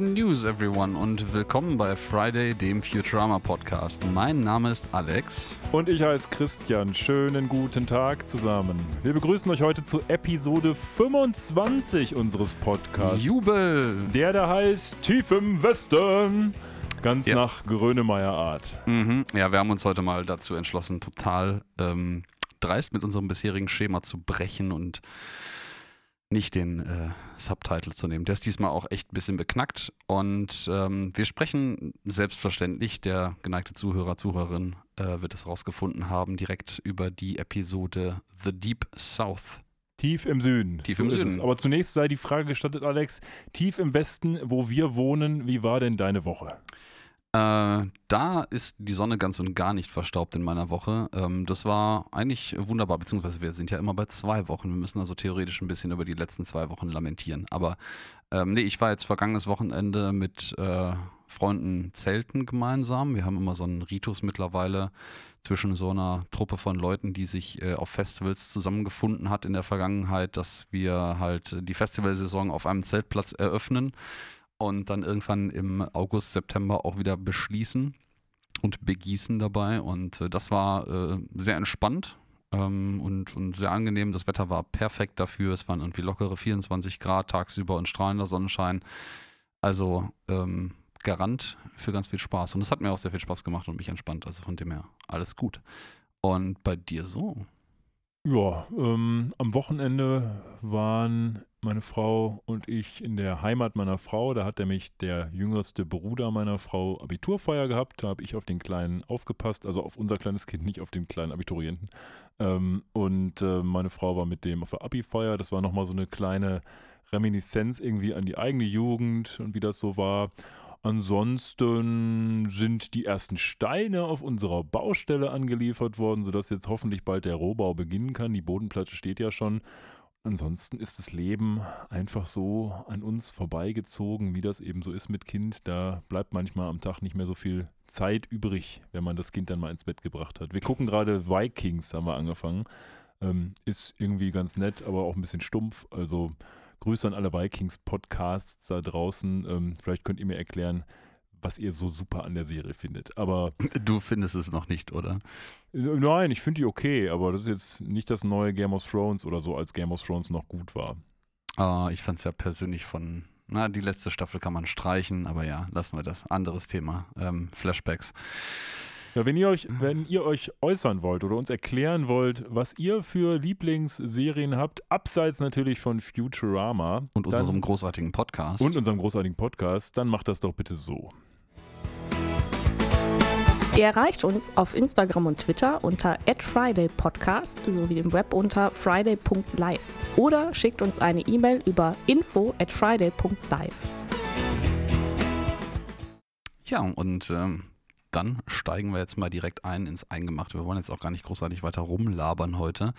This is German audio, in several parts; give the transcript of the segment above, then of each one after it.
news, everyone, und willkommen bei Friday, dem Futurama Podcast. Mein Name ist Alex. Und ich heiße Christian. Schönen guten Tag zusammen. Wir begrüßen euch heute zu Episode 25 unseres Podcasts. Jubel! Der da heißt Tief im Westen. Ganz Ja. nach Grönemeyer Art. Mhm. Ja, wir haben uns heute mal dazu entschlossen, total ähm, dreist mit unserem bisherigen Schema zu brechen und nicht den äh, Subtitle zu nehmen. Der ist diesmal auch echt ein bisschen beknackt. Und ähm, wir sprechen selbstverständlich, der geneigte Zuhörer, Zuhörerin äh, wird es rausgefunden haben, direkt über die Episode The Deep South. Tief im Süden. Tief im ist Süden. Es. Aber zunächst sei die Frage gestattet, Alex. Tief im Westen, wo wir wohnen, wie war denn deine Woche? Äh, da ist die Sonne ganz und gar nicht verstaubt in meiner Woche. Ähm, das war eigentlich wunderbar, beziehungsweise wir sind ja immer bei zwei Wochen. Wir müssen also theoretisch ein bisschen über die letzten zwei Wochen lamentieren. Aber ähm, nee, ich war jetzt vergangenes Wochenende mit äh, Freunden zelten gemeinsam. Wir haben immer so einen Ritus mittlerweile zwischen so einer Truppe von Leuten, die sich äh, auf Festivals zusammengefunden hat in der Vergangenheit, dass wir halt die Festivalsaison auf einem Zeltplatz eröffnen und dann irgendwann im August, September auch wieder beschließen und begießen dabei. Und äh, das war äh, sehr entspannt ähm, und, und sehr angenehm. Das Wetter war perfekt dafür. Es waren irgendwie lockere 24 Grad tagsüber und strahlender Sonnenschein. Also ähm, Garant für ganz viel Spaß. Und es hat mir auch sehr viel Spaß gemacht und mich entspannt. Also von dem her alles gut. Und bei dir so? Ja, ähm, am Wochenende waren meine Frau und ich in der Heimat meiner Frau. Da hat nämlich der jüngste Bruder meiner Frau Abiturfeier gehabt. Da habe ich auf den Kleinen aufgepasst, also auf unser kleines Kind, nicht auf den kleinen Abiturienten. Ähm, und äh, meine Frau war mit dem auf der Abi-Feier. Das war nochmal so eine kleine Reminiszenz irgendwie an die eigene Jugend und wie das so war. Ansonsten sind die ersten Steine auf unserer Baustelle angeliefert worden, sodass jetzt hoffentlich bald der Rohbau beginnen kann. Die Bodenplatte steht ja schon. Ansonsten ist das Leben einfach so an uns vorbeigezogen, wie das eben so ist mit Kind. Da bleibt manchmal am Tag nicht mehr so viel Zeit übrig, wenn man das Kind dann mal ins Bett gebracht hat. Wir gucken gerade Vikings, haben wir angefangen. Ähm, ist irgendwie ganz nett, aber auch ein bisschen stumpf. Also Grüße an alle Vikings-Podcasts da draußen. Ähm, vielleicht könnt ihr mir erklären, was ihr so super an der Serie findet. Aber Du findest es noch nicht, oder? nein, ich finde die okay, aber das ist jetzt nicht das neue Game of Thrones oder so, als Game of Thrones noch gut war. Ah, ich fand es ja persönlich von, na, die letzte Staffel kann man streichen, aber ja, lassen wir das. Anderes Thema. Ähm, Flashbacks. Ja, wenn ihr euch, wenn ihr euch äußern wollt oder uns erklären wollt, was ihr für Lieblingsserien habt, abseits natürlich von Futurama Und dann, unserem großartigen Podcast. und unserem großartigen Podcast, dann macht das doch bitte so. Ihr erreicht uns auf Instagram und Twitter unter @fridaypodcast sowie im Web unter friday.live oder schickt uns eine E-Mail über info@friday.live. ja, und ähm, dann steigen wir jetzt mal direkt ein ins Eingemachte. Wir wollen jetzt auch gar nicht großartig weiter rumlabern heute.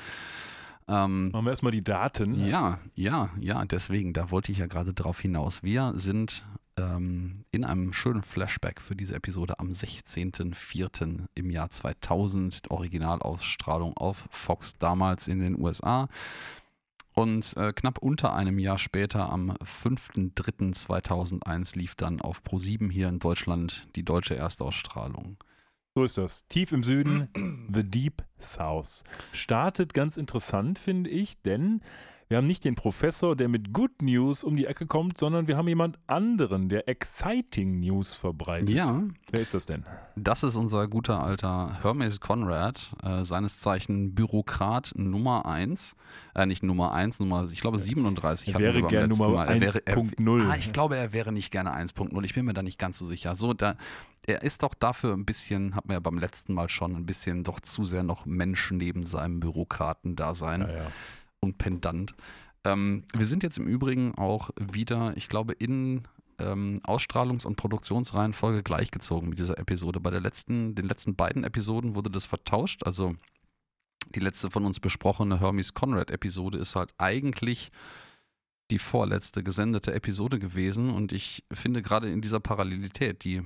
Ähm, Machen wir erstmal die Daten. Ja, ja, ja, deswegen, da wollte ich ja gerade drauf hinaus. Wir sind ähm, in einem schönen Flashback für diese Episode am 16.04. im Jahr 2000, Originalausstrahlung auf Fox damals in den USA. Und äh, knapp unter einem Jahr später, am 5.03.2001, lief dann auf Pro7 hier in Deutschland die deutsche Erstausstrahlung. So ist das. Tief im Süden, The Deep South. Startet ganz interessant, finde ich, denn wir haben nicht den Professor, der mit Good News um die Ecke kommt, sondern wir haben jemand anderen, der Exciting News verbreitet. Ja, Wer ist das denn? Das ist unser guter alter Hermes Conrad, äh, seines Zeichen Bürokrat Nummer 1. Äh, nicht Nummer 1, Nummer, ich glaube 37. Er wäre beim gern letzten Nummer Mal. Er wäre- er- 1.0. Ah, ich glaube, er wäre nicht gerne 1.0. Ich bin mir da nicht ganz so sicher. So, da, er ist doch dafür ein bisschen, hat man ja beim letzten Mal schon, ein bisschen doch zu sehr noch Mensch neben seinem Bürokraten-Dasein Ja, ja. Und Pendant. Ähm, wir sind jetzt im Übrigen auch wieder, ich glaube, in ähm, Ausstrahlungs- und Produktionsreihenfolge gleichgezogen mit dieser Episode. Bei der letzten, den letzten beiden Episoden wurde das vertauscht. Also die letzte von uns besprochene Hermes Conrad-Episode ist halt eigentlich die vorletzte gesendete Episode gewesen. Und ich finde gerade in dieser Parallelität, die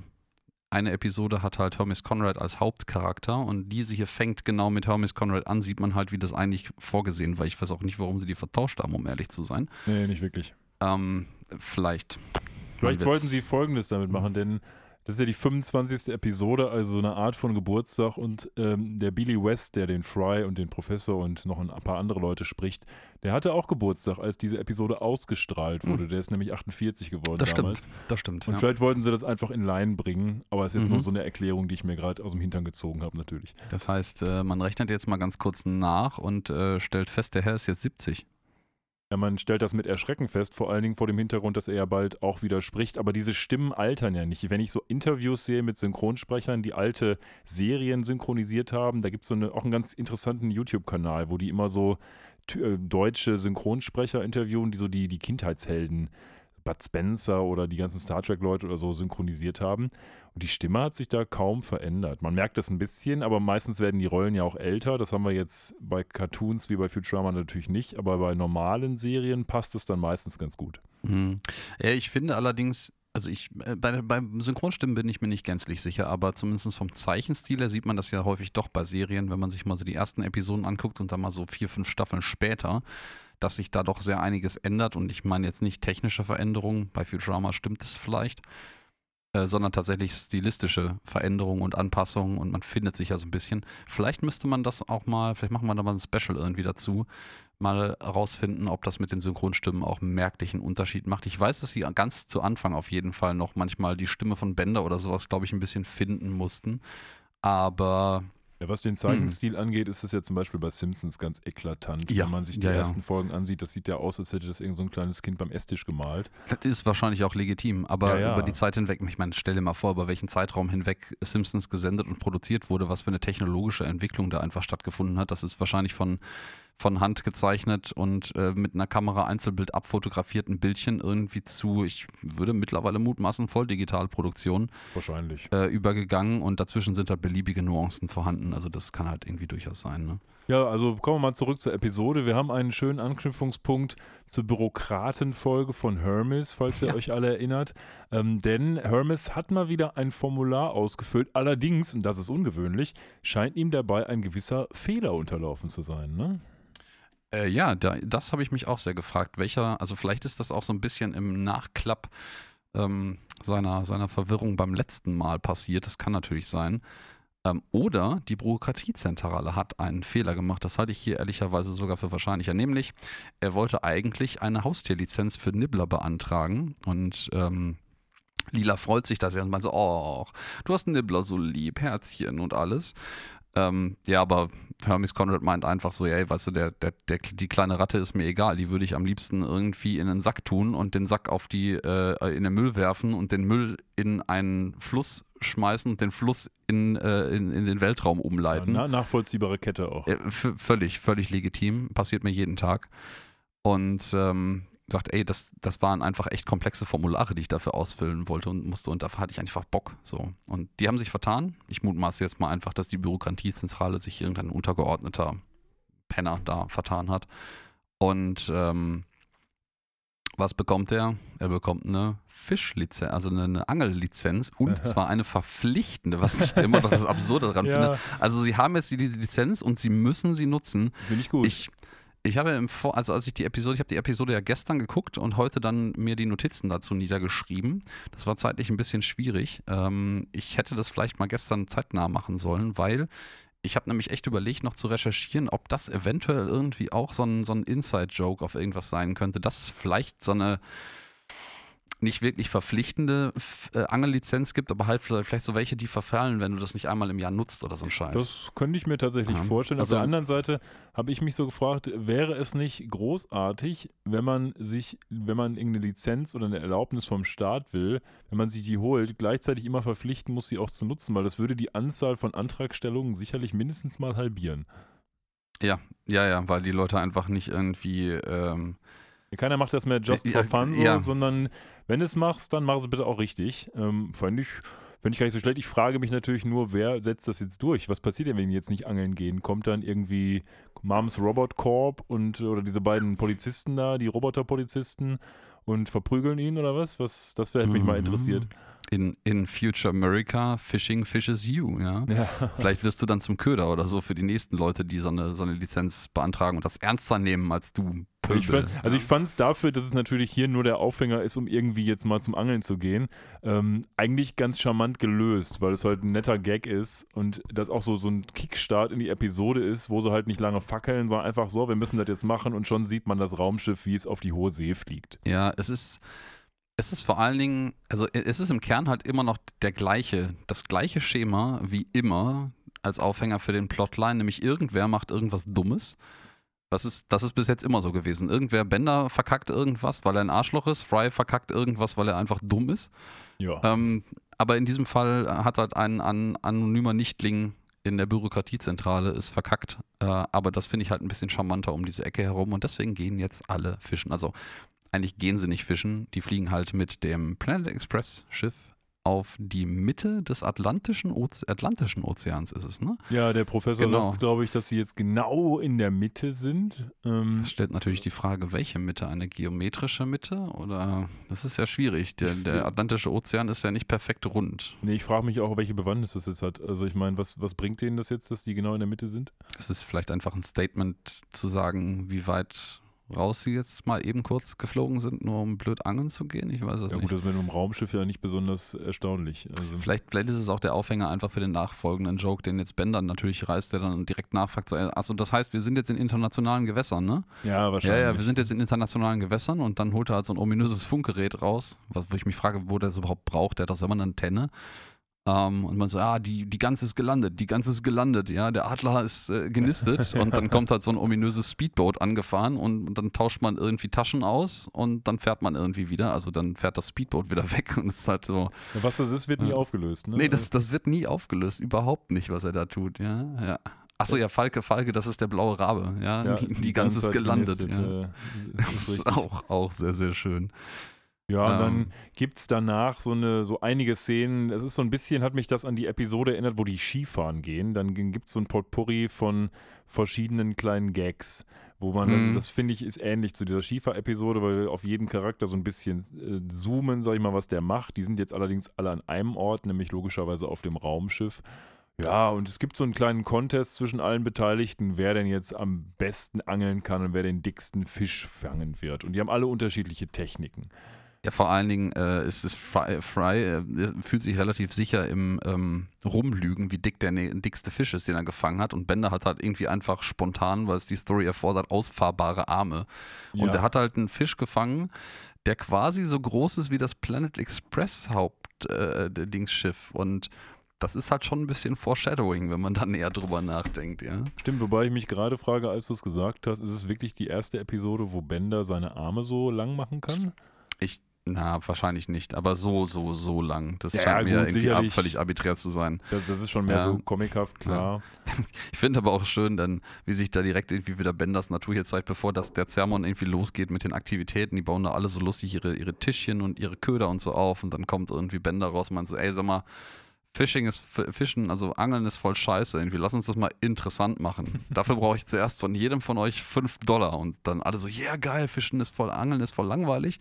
eine Episode hat halt Hermes Conrad als Hauptcharakter und diese hier fängt genau mit Hermes Conrad an, sieht man halt, wie das eigentlich vorgesehen war. Ich weiß auch nicht, warum sie die vertauscht haben, um ehrlich zu sein. Nee, nicht wirklich. Ähm, vielleicht Vielleicht wollten sie Folgendes damit machen, denn das ist ja die 25. Episode, also so eine Art von Geburtstag und ähm, der Billy West, der den Fry und den Professor und noch ein paar andere Leute spricht, der hatte auch Geburtstag, als diese Episode ausgestrahlt Hm. wurde. Der ist nämlich 48 geworden Das damals. stimmt, das stimmt. Und Ja. vielleicht wollten sie das einfach in Line bringen, aber es ist jetzt Mhm. nur so eine Erklärung, die ich mir gerade aus dem Hintern gezogen habe, natürlich. Das heißt, äh, man rechnet jetzt mal ganz kurz nach und äh, stellt fest, der Herr ist jetzt 70. Ja, man stellt das mit Erschrecken fest, vor allen Dingen vor dem Hintergrund, dass er ja bald auch wieder spricht. Aber diese Stimmen altern ja nicht. Wenn ich so Interviews sehe mit Synchronsprechern, die alte Serien synchronisiert haben, da gibt es so eine, auch einen ganz interessanten YouTube-Kanal, wo die immer so äh, deutsche Synchronsprecher interviewen, die so die, die Kindheitshelden, Bud Spencer oder die ganzen Star Trek-Leute oder so synchronisiert haben. Und die Stimme hat sich da kaum verändert. Man merkt das ein bisschen, aber meistens werden die Rollen ja auch älter. Das haben wir jetzt bei Cartoons wie bei Futurama natürlich nicht, aber bei normalen Serien passt es dann meistens ganz gut. Mhm. Ich finde allerdings, also ich, äh, bei, beim Synchronstimmen bin ich mir nicht gänzlich sicher, aber zumindest vom Zeichenstil her sieht man das ja häufig doch bei Serien, wenn man sich mal so die ersten Episoden anguckt und dann mal so vier, fünf Staffeln später, dass sich da doch sehr einiges ändert und ich meine jetzt nicht technische Veränderungen, bei Futurama stimmt es vielleicht, äh, sondern tatsächlich stilistische Veränderungen und Anpassungen und man findet sich ja so ein bisschen. Vielleicht müsste man das auch mal, vielleicht machen wir da mal ein Special irgendwie dazu, mal rausfinden, ob das mit den Synchronstimmen auch einen merklichen Unterschied macht. Ich weiß, dass sie ganz zu Anfang auf jeden Fall noch manchmal die Stimme von Bender oder sowas, glaube ich, ein bisschen finden mussten. Aber Ja, was den Zeichenstil angeht, ist es ja zum Beispiel bei Simpsons ganz eklatant. Ja, Wenn man sich die ja, ja. ersten Folgen ansieht, das sieht ja aus, als hätte das irgend so ein kleines Kind beim Esstisch gemalt. das ist wahrscheinlich auch legitim. Aber Ja, ja. über die Zeit hinweg, ich meine, stell dir mal vor, über welchen Zeitraum hinweg Simpsons gesendet und produziert wurde, was für eine technologische Entwicklung da einfach stattgefunden hat. Das ist wahrscheinlich von, von Hand gezeichnet und äh, mit einer Kamera Einzelbild abfotografierten Bildchen irgendwie zu, ich würde mittlerweile mutmaßen, Volldigitalproduktion Wahrscheinlich. äh, übergegangen und dazwischen sind halt beliebige Nuancen vorhanden. Also das kann halt irgendwie durchaus sein. Ne? Ja, also kommen wir mal zurück zur Episode. Wir haben einen schönen Anknüpfungspunkt zur Bürokratenfolge von Hermes, falls ihr Ja. euch alle erinnert. Ähm, denn Hermes hat mal wieder ein Formular ausgefüllt. Allerdings, und das ist ungewöhnlich, scheint ihm dabei ein gewisser Fehler unterlaufen zu sein. Ne? Äh, ja, da, das habe ich mich auch sehr gefragt. Welcher, also vielleicht ist das auch so ein bisschen im Nachklapp ähm, seiner, seiner Verwirrung beim letzten Mal passiert. Das kann natürlich sein. Ähm, oder die Bürokratiezentrale hat einen Fehler gemacht. Das halte ich hier ehrlicherweise sogar für wahrscheinlicher. Nämlich, er wollte eigentlich eine Haustierlizenz für Nibbler beantragen und ähm, Lila freut sich da sehr und meint so, oh, du hast Nibbler so lieb, Herzchen und alles. Ähm, ja, aber Hermes Conrad meint einfach so, ey, weißt du, der, der, der, die kleine Ratte ist mir egal, die würde ich am liebsten irgendwie in einen Sack tun und den Sack auf die, äh, in den Müll werfen und den Müll in einen Fluss schmeißen und den Fluss in, äh, in, in den Weltraum umleiten. Na, nachvollziehbare Kette auch. Äh, völlig, völlig legitim, passiert mir jeden Tag. Und ähm, sagt, ey, das, das waren einfach echt komplexe Formulare, die ich dafür ausfüllen wollte und musste. Und dafür hatte ich einfach Bock. So. Und die haben sich vertan. Ich mutmaße jetzt mal einfach, dass die Bürokratiezentrale sich irgendein untergeordneter Penner da vertan hat. Und ähm, was bekommt er? Er bekommt eine Fischlizenz, also eine, eine Angellizenz und zwar eine verpflichtende, was ich immer noch das Absurde daran finde. ja, Also sie haben jetzt die die Lizenz und sie müssen sie nutzen. finde ich gut. Ich, ich habe im Vor, also als ich die Episode, ich habe die Episode ja gestern geguckt und heute dann mir die Notizen dazu niedergeschrieben. Das war zeitlich ein bisschen schwierig. Ähm, ich hätte das vielleicht mal gestern zeitnah machen sollen, weil ich habe nämlich echt überlegt, noch zu recherchieren, ob das eventuell irgendwie auch so ein, so ein Inside-Joke auf irgendwas sein könnte, dass es vielleicht so eine nicht wirklich verpflichtende äh, Angellizenz gibt, aber halt vielleicht so welche, die verfallen, wenn du das nicht einmal im Jahr nutzt oder so ein Scheiß. Das könnte ich mir tatsächlich Ja. vorstellen. Also- Auf der anderen Seite habe ich mich so gefragt, wäre es nicht großartig, wenn man sich, wenn man irgendeine Lizenz oder eine Erlaubnis vom Staat will, wenn man sich die holt, gleichzeitig immer verpflichten muss, sie auch zu nutzen, weil das würde die Anzahl von Antragstellungen sicherlich mindestens mal halbieren. Ja, ja, ja, weil die Leute einfach nicht irgendwie. Ähm, Keiner macht das mehr just Ja, for fun, so, ja. sondern wenn du es machst, dann mach es bitte auch richtig. Ähm, fand ich, Finde ich gar nicht so schlecht. Ich frage mich natürlich nur, wer setzt das jetzt durch? Was passiert denn, wenn die jetzt nicht angeln gehen? Kommt dann irgendwie Moms Robot Corp und oder diese beiden Polizisten da, die Roboterpolizisten und verprügeln ihn oder was? Was das wäre mich mal Mhm. interessiert. In, in Future America, Fishing fishes you, ja. Ja. Vielleicht wirst du dann zum Köder oder so für die nächsten Leute, die so eine, so eine Lizenz beantragen und das ernster nehmen als du. Pöbel, Ich fand, also ich fand es dafür, dass es natürlich hier nur der Aufhänger ist, um irgendwie jetzt mal zum Angeln zu gehen, ähm, eigentlich ganz charmant gelöst, weil es halt ein netter Gag ist und das auch so, so ein Kickstart in die Episode ist, wo sie halt nicht lange fackeln, sondern einfach so, wir müssen das jetzt machen und schon sieht man das Raumschiff, wie es auf die hohe See fliegt. Ja, es ist, es ist vor allen Dingen, also es ist im Kern halt immer noch der gleiche, das gleiche Schema wie immer als Aufhänger für den Plotline, nämlich irgendwer macht irgendwas Dummes. Das ist, das ist bis jetzt immer so gewesen. Irgendwer Bender verkackt irgendwas, weil er ein Arschloch ist, Fry verkackt irgendwas, weil er einfach dumm ist. Ja. Ähm, aber in diesem Fall hat halt ein, ein anonymer Nichtling in der Bürokratiezentrale ist verkackt. Äh, aber das finde ich halt ein bisschen charmanter um diese Ecke herum und deswegen gehen jetzt alle fischen. Also eigentlich gehen sie nicht fischen, die fliegen halt mit dem Planet Express Schiff auf die Mitte des Atlantischen, Oze Atlantischen Ozeans ist es, ne? Ja, der Professor Genau. sagt, glaube ich, dass sie jetzt genau in der Mitte sind. Ähm, Das stellt natürlich die Frage, welche Mitte? Eine geometrische Mitte? Oder das ist ja schwierig. Der, der Atlantische Ozean ist ja nicht perfekt rund. nee, ich frage mich auch, welche Bewandtnis das jetzt hat. Also ich meine, was, was bringt denen das jetzt, dass die genau in der Mitte sind? Es ist vielleicht einfach ein Statement zu sagen, wie weit raus sie jetzt mal eben kurz geflogen sind, nur um blöd angeln zu gehen. Ich weiß es Ja nicht. gut, das ist mit einem Raumschiff ja nicht besonders erstaunlich. Also, Vielleicht, vielleicht ist es auch der Aufhänger einfach für den nachfolgenden Joke, den jetzt Bender natürlich reißt, der dann direkt nachfragt. Äh, achso, das heißt, wir sind jetzt in internationalen Gewässern, ne? ja, Ja, wahrscheinlich. ja, wir sind jetzt in internationalen Gewässern und dann holt er halt so ein ominöses Funkgerät raus, was, wo ich mich frage, wo der das überhaupt braucht. Der hat doch selber eine Antenne. Ähm, und man so, ah, die, die Gans ist gelandet, die Gans ist gelandet, ja, der Adler ist äh, genistet und dann kommt halt so ein ominöses Speedboat angefahren und, und dann tauscht man irgendwie Taschen aus und dann fährt man irgendwie wieder, also dann fährt das Speedboat wieder weg und es ist halt so, Ja, Was das ist, wird nie aufgelöst. Ne? nee, das, das wird nie aufgelöst, überhaupt nicht, was er da tut, ja, ja. Achso, ja, Falke, Falke, das ist der blaue Rabe, ja, Ja, die, die Gans ist gelandet, genistet, ja. äh, Das ist ist richtig. auch, auch sehr, sehr schön. Ja, und Ähm. dann gibt es danach so eine, so einige Szenen, es ist so ein bisschen, hat mich das an die Episode erinnert, wo die Skifahren gehen. Dann gibt es so ein Potpourri von verschiedenen kleinen Gags, wo man, Mhm. das finde ich, ist ähnlich zu dieser Skifahr-Episode, weil wir auf jeden Charakter so ein bisschen äh, zoomen, sag ich mal, was der macht. Die sind jetzt allerdings alle an einem Ort, nämlich logischerweise auf dem Raumschiff. Ja, und es gibt so einen kleinen Contest zwischen allen Beteiligten, wer denn jetzt am besten angeln kann und wer den dicksten Fisch fangen wird. Und die haben alle unterschiedliche Techniken. Ja, vor allen Dingen äh, ist es Fry, Fry äh, fühlt sich relativ sicher im ähm, Rumlügen, wie dick der dickste Fisch ist, den er gefangen hat. Und Bender hat halt irgendwie einfach spontan, weil es die Story erfordert, ausfahrbare Arme. Und Ja. er hat halt einen Fisch gefangen, der quasi so groß ist wie das Planet Express Hauptdingsschiff. Und das ist halt schon ein bisschen Foreshadowing, wenn man da näher drüber nachdenkt, ja. Stimmt, wobei ich mich gerade frage, als du es gesagt hast, ist es wirklich die erste Episode, wo Bender seine Arme so lang machen kann? Ich, na, wahrscheinlich nicht, aber so, so, so lang. Das Ja, scheint ja, mir gut, irgendwie ab, völlig arbiträr zu sein. Das, das ist schon mehr Ja. so comichaft, klar. Ich finde aber auch schön, dann, wie sich da direkt irgendwie wieder Benders Natur hier zeigt, bevor das, der Zermon irgendwie losgeht mit den Aktivitäten. Die bauen da alle so lustig ihre, ihre Tischchen und ihre Köder und so auf und dann kommt irgendwie Bender raus und meint so, ey, sag mal, Fishing ist, Fischen, also Angeln ist voll scheiße irgendwie. Lass uns das mal interessant machen. Dafür brauche ich zuerst von jedem von euch 5 Dollar. Und dann alle so, ja yeah, geil, Fischen ist voll, Angeln ist voll langweilig.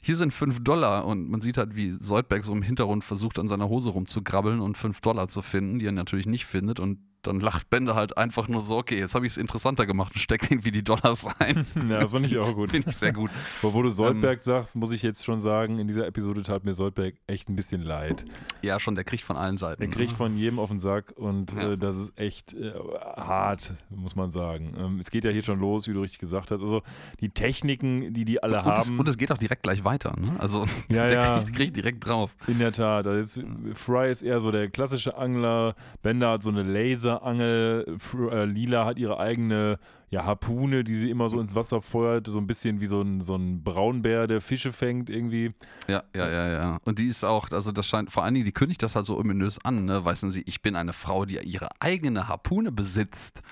Hier sind 5 Dollar. Und man sieht halt, wie Soldberg so im Hintergrund versucht, an seiner Hose rumzugrabbeln und 5 Dollar zu finden, die er natürlich nicht findet. Und dann lacht Bender halt einfach nur so, okay, jetzt habe ich es interessanter gemacht und steckt irgendwie die Dollars ein. Ja, das fand ich auch gut. Finde ich sehr gut. Aber wo du Ähm. Soldberg sagst, muss ich jetzt schon sagen, in dieser Episode tat mir Soldberg echt ein bisschen leid. Ja, schon, der kriegt von allen Seiten. Er kriegt von jedem auf den Sack und Ja. äh, das ist echt äh, hart, muss man sagen. Ähm, es geht ja hier schon los, wie du richtig gesagt hast. Also die Techniken, die die alle und, es, haben. und es geht auch direkt gleich weiter. Ne? Also Ja, der ja. Kriegt, kriegt direkt drauf. In der Tat. Also Fry ist eher so der klassische Angler. Bender hat so eine Laserangel. Fr- äh, Lila hat ihre eigene ja, Harpune, die sie immer so ins Wasser feuert. So ein bisschen wie so ein, so ein Braunbär, der Fische fängt irgendwie. Ja, ja, ja, ja. Und die ist auch, also das scheint, vor allen Dingen, die kündigt das halt so ominös an, ne? Weißen Sie, ich bin eine Frau, die ihre eigene Harpune besitzt.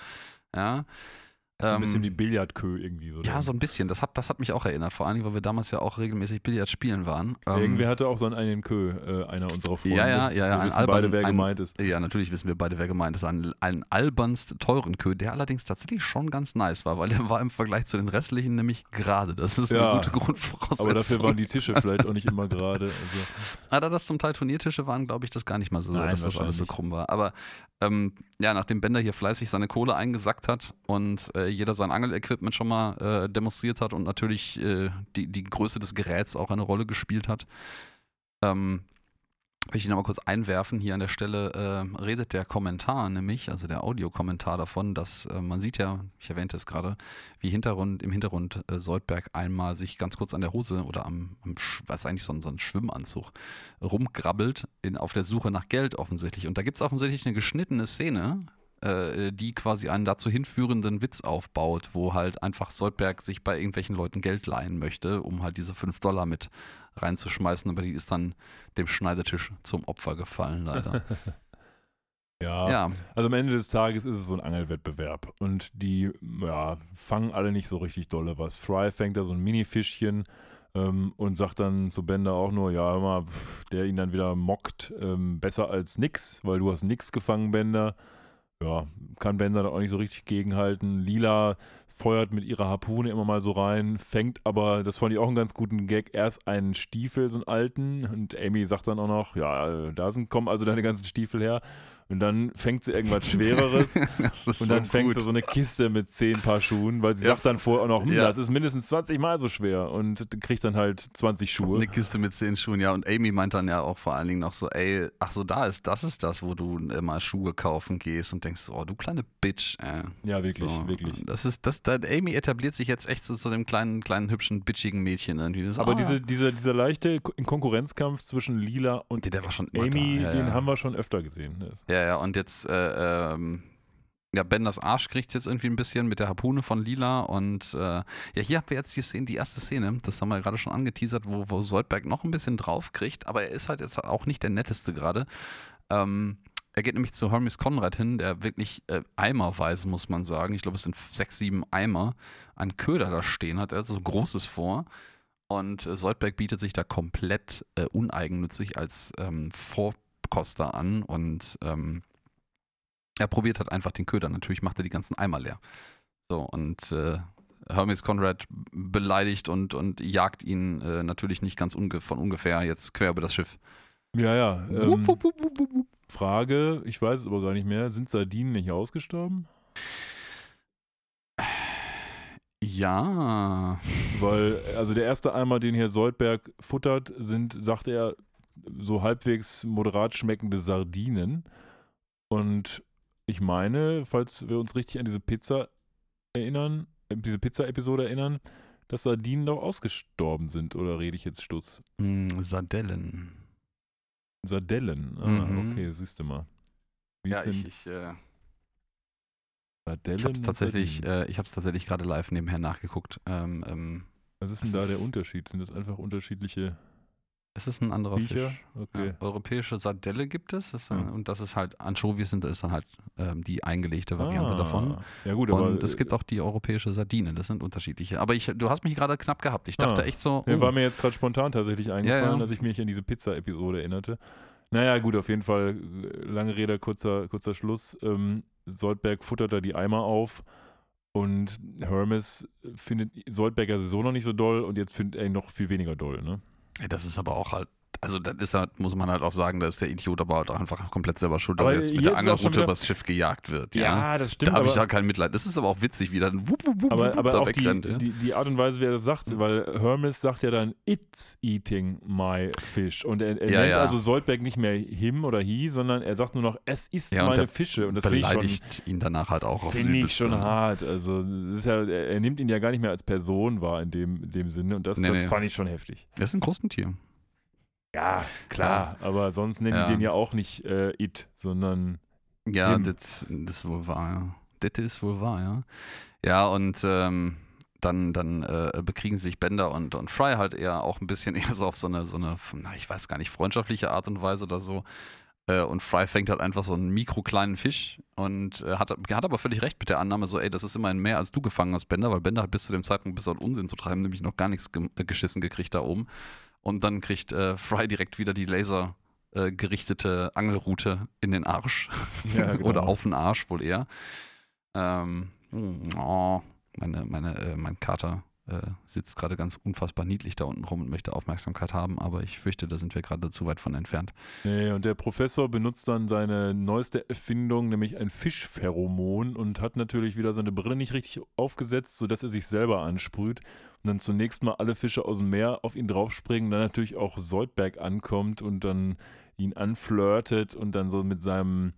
Ja. So ein bisschen Ähm, wie Billardkö irgendwie. So Ja, so ein bisschen. Das hat, das hat mich auch erinnert. Vor allem, weil wir damals ja auch regelmäßig Billard spielen waren. Ähm, Irgendwer hatte auch so einen einen Kö, äh, einer unserer Freunde. Ja, ja, ja, ja, Wir ein wissen Alban- beide, wer ein- gemeint ist. Ja, natürlich wissen wir beide, wer gemeint ist. Ein, ein albernst teuren Kö, der allerdings tatsächlich schon ganz nice war, weil er war im Vergleich zu den restlichen nämlich gerade. Das ist Ja, eine gute Grundvoraussetzung. Aber dafür waren die Tische vielleicht auch nicht immer gerade. Also, Ah, da das zum Teil Turniertische waren, glaube ich, das gar nicht mal so Nein, dass das alles so krumm war. Aber ähm, ja, nachdem Bender hier fleißig seine Kohle eingesackt hat und äh, jeder sein Angelequipment schon mal äh, demonstriert hat und natürlich äh, die, die Größe des Geräts auch eine Rolle gespielt hat, ähm, will ich ihn noch mal kurz einwerfen. Hier an der Stelle äh, redet der Kommentar nämlich, also der Audiokommentar davon, dass äh, man sieht ja, ich erwähnte es gerade, wie Hintergrund, im Hintergrund äh, Soldberg einmal sich ganz kurz an der Hose oder am, am was eigentlich so ein, so ein Schwimmanzug rumgrabbelt in, auf der Suche nach Geld offensichtlich. Und da gibt es offensichtlich eine geschnittene Szene, äh, die quasi einen dazu hinführenden Witz aufbaut, wo halt einfach Soldberg sich bei irgendwelchen Leuten Geld leihen möchte, um halt diese 5 Dollar mit reinzuschmeißen, aber die ist dann dem Schneidetisch zum Opfer gefallen, leider. ja. ja, Also am Ende des Tages ist es so ein Angelwettbewerb. Und die ja, fangen alle nicht so richtig dolle was. Fry fängt da so ein Mini-Fischchen ähm, und sagt dann zu Bender auch nur, ja, hör mal, pff, der ihn dann wieder mockt, ähm, besser als nix, weil du hast nix gefangen, Bender. Ja, kann Bender da auch nicht so richtig gegenhalten. Lila feuert mit ihrer Harpune immer mal so rein, fängt aber, das fand ich auch einen ganz guten Gag, erst einen Stiefel, so einen alten. Und Amy sagt dann auch noch, ja, da sind, kommen also deine ganzen Stiefel her. Und dann fängt sie irgendwas Schwereres. das Und so dann fängt gut. sie so eine Kiste mit zehn Paar Schuhen, weil sie Ja. sagt dann vorher auch noch, hm, Ja. das ist mindestens 20 Mal so schwer und kriegt dann halt 20 Schuhe. Eine Kiste mit zehn Schuhen, ja. Und Amy meint dann ja auch vor allen Dingen noch so, ey, ach so, da ist, das ist das, wo du immer Schuhe kaufen gehst und denkst, so, oh, du kleine Bitch, ey. Ja, wirklich, so, wirklich. Das ist, das, da, Amy etabliert sich jetzt echt zu, zu dem kleinen, kleinen, hübschen, bitchigen Mädchen irgendwie. Das, Aber ah, diese, dieser, dieser leichte Ko- Konkurrenzkampf zwischen Lila und der, der war schon immer Amy, da. Ja, den ja. haben wir schon öfter gesehen. Das- Ja, ja, und jetzt, äh, ähm, ja, Benders Arsch kriegt jetzt irgendwie ein bisschen mit der Harpune von Lila und äh, ja, hier haben wir jetzt die Szene, die erste Szene, das haben wir gerade schon angeteasert, wo, wo Soldberg noch ein bisschen drauf kriegt, aber er ist halt jetzt auch nicht der netteste gerade. Ähm, er geht nämlich zu Hermes Conrad hin, der wirklich äh, eimerweise, muss man sagen, ich glaube, es sind sechs, sieben Eimer, an Köder da stehen hat, er hat so Großes vor. Und äh, Soldberg bietet sich da komplett äh, uneigennützig als ähm, Vorkoster an und ähm, er probiert halt einfach den Köder. Natürlich macht er die ganzen Eimer leer. So, und äh, Hermes Conrad beleidigt und, und jagt ihn äh, natürlich nicht ganz unge von ungefähr jetzt quer über das Schiff. Ja, ja. Ähm, wupp, wupp, wupp, wupp, wupp. Frage, ich weiß es aber gar nicht mehr, sind Sardinen nicht ausgestorben? Ja. Weil, also der erste Eimer, den hier Soldberg futtert, sind, sagt er, so halbwegs moderat schmeckende Sardinen. Und ich meine, falls wir uns richtig an diese Pizza erinnern, äh, diese Pizza-Episode erinnern, dass Sardinen doch ausgestorben sind, oder rede ich jetzt Stutz? Mm, Sardellen. Sardellen. Ah, Mhm. okay, siehst du mal. Wie Ja, ich, ich, äh, Sardellen? ich habe es und tatsächlich, äh, ich hab's tatsächlich gerade live nebenher nachgeguckt. Ähm, ähm, Was ist denn da der ist- Unterschied? Sind das einfach unterschiedliche es ist ein anderer Viecher? Fisch. Okay. Ja, europäische Sardelle gibt es. Das, Ja. Und das ist halt, Anchovies sind, das ist dann halt ähm, die eingelegte Variante davon. Ah, Ja gut, aber Und es gibt auch die europäische Sardine, das sind unterschiedliche. Aber ich, du hast mich gerade knapp gehabt. Ich dachte Ah. echt so, Ja, oh, war mir jetzt gerade spontan tatsächlich eingefallen, ja. dass ich mich an diese Pizza-Episode erinnerte. Naja, gut, auf jeden Fall, lange Rede, kurzer, kurzer Schluss. Ähm, Soldberg futtert da die Eimer auf und Hermes findet Soldberg ja sowieso noch nicht so doll und jetzt findet er ihn noch viel weniger doll, ne? Das ist aber auch halt, also das ist halt, muss man halt auch sagen, da ist der Idiot aber halt auch einfach komplett selber schuld, dass Aber er jetzt mit der wieder- übers Schiff gejagt wird. Ja, das da habe ich ja kein Mitleid. Das ist aber auch witzig, wie dann wupp, wupp, wupp, Aber, wupp, aber da auch die, wegrennt. ja. die, die Art und Weise, wie er das sagt, weil Hermes sagt ja dann, it's eating my fish. Und er, er Ja, nennt ja. also Soldberg nicht mehr him oder he, sondern er sagt nur noch, es ist Ja, meine Fische. Und das finde ich schon, beleidigt ihn danach halt auch aufs finde ich schon hart. Also ist ja, er, er nimmt ihn ja gar nicht mehr als Person wahr in dem, in dem Sinne. Und das, Nee, das nee. fand ich schon heftig. Er ist ein Krustentier. Ja, klar. Aber sonst nennen Ja. die den ja auch nicht äh, it, sondern Ja, das, ist wohl wahr, ja. Das ist wohl wahr, ja. Ja, und ähm, dann, dann äh, bekriegen sich Bender und, und Fry halt eher auch ein bisschen eher so auf so eine, so eine, na, ich weiß gar nicht, freundschaftliche Art und Weise oder so. Äh, und Fry fängt halt einfach so einen mikrokleinen Fisch und äh, hat, hat aber völlig recht mit der Annahme, so, ey, das ist immerhin mehr, als du gefangen hast, Bender, weil Bender hat bis zu dem Zeitpunkt bis auf Unsinn zu treiben, nämlich noch gar nichts ge äh, geschissen gekriegt da oben. Und dann kriegt äh, Fry direkt wieder die Laser äh, gerichtete Angelroute in den Arsch. Ja, genau. Oder auf den Arsch wohl eher. Ähm, oh, meine, meine, äh, mein Kater äh, sitzt gerade ganz unfassbar niedlich da unten rum und möchte Aufmerksamkeit haben, aber ich fürchte, da sind wir gerade zu weit von entfernt. Nee, und der Professor benutzt dann seine neueste Erfindung, nämlich ein Fischpheromon und hat natürlich wieder seine Brille nicht richtig aufgesetzt, sodass er sich selber ansprüht und dann zunächst mal alle Fische aus dem Meer auf ihn draufspringen, dann natürlich auch Soldberg ankommt und dann ihn anflirtet und dann so mit seinem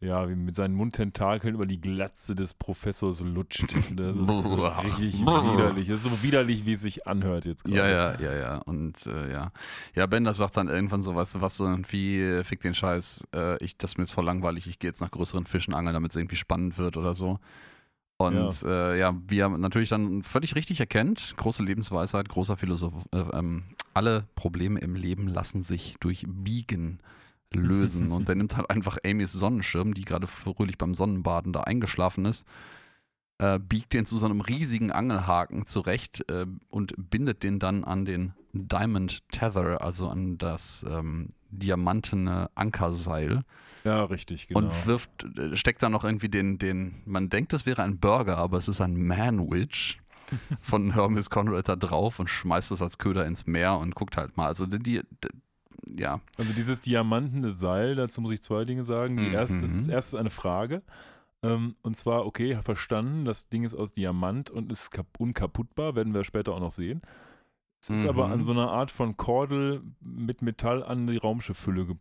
ja, wie mit seinen Mundtentakeln über die Glatze des Professors lutscht. Das ist richtig widerlich. Das ist so widerlich, wie es sich anhört jetzt gerade. Ja, ja, ja, ja. Und äh, ja. Ja, Bender sagt dann irgendwann so, weißt du was, so wie, äh, fick den Scheiß, äh, ich, das ist mir jetzt voll langweilig, ich gehe jetzt nach größeren Fischen angeln, damit es irgendwie spannend wird oder so. Und ja. Äh, ja, wie er natürlich dann völlig richtig erkennt, große Lebensweisheit, großer Philosoph, äh, ähm, alle Probleme im Leben lassen sich durch Biegen lösen. und der nimmt halt einfach Amys Sonnenschirm, die gerade fröhlich beim Sonnenbaden da eingeschlafen ist, äh, biegt den zu so einem riesigen Angelhaken zurecht äh, und bindet den dann an den Diamond Tether, also an das ähm, diamantene Ankerseil. Ja, richtig, genau. Und wirft, äh, steckt da noch irgendwie den, den, man denkt, es wäre ein Burger, aber es ist ein Manwich von Hermes Conrad da drauf und schmeißt es als Köder ins Meer und guckt halt mal. Also die, die ja. Also dieses diamantene Seil, dazu muss ich zwei Dinge sagen. Die Mhm. erste ist als erstes eine Frage. Ähm, und zwar, okay, verstanden, das Ding ist aus Diamant und ist kap unkaputtbar, werden wir später auch noch sehen. Es ist Mhm. aber an so einer Art von Kordel mit Metall an die Raumschiffhülle ge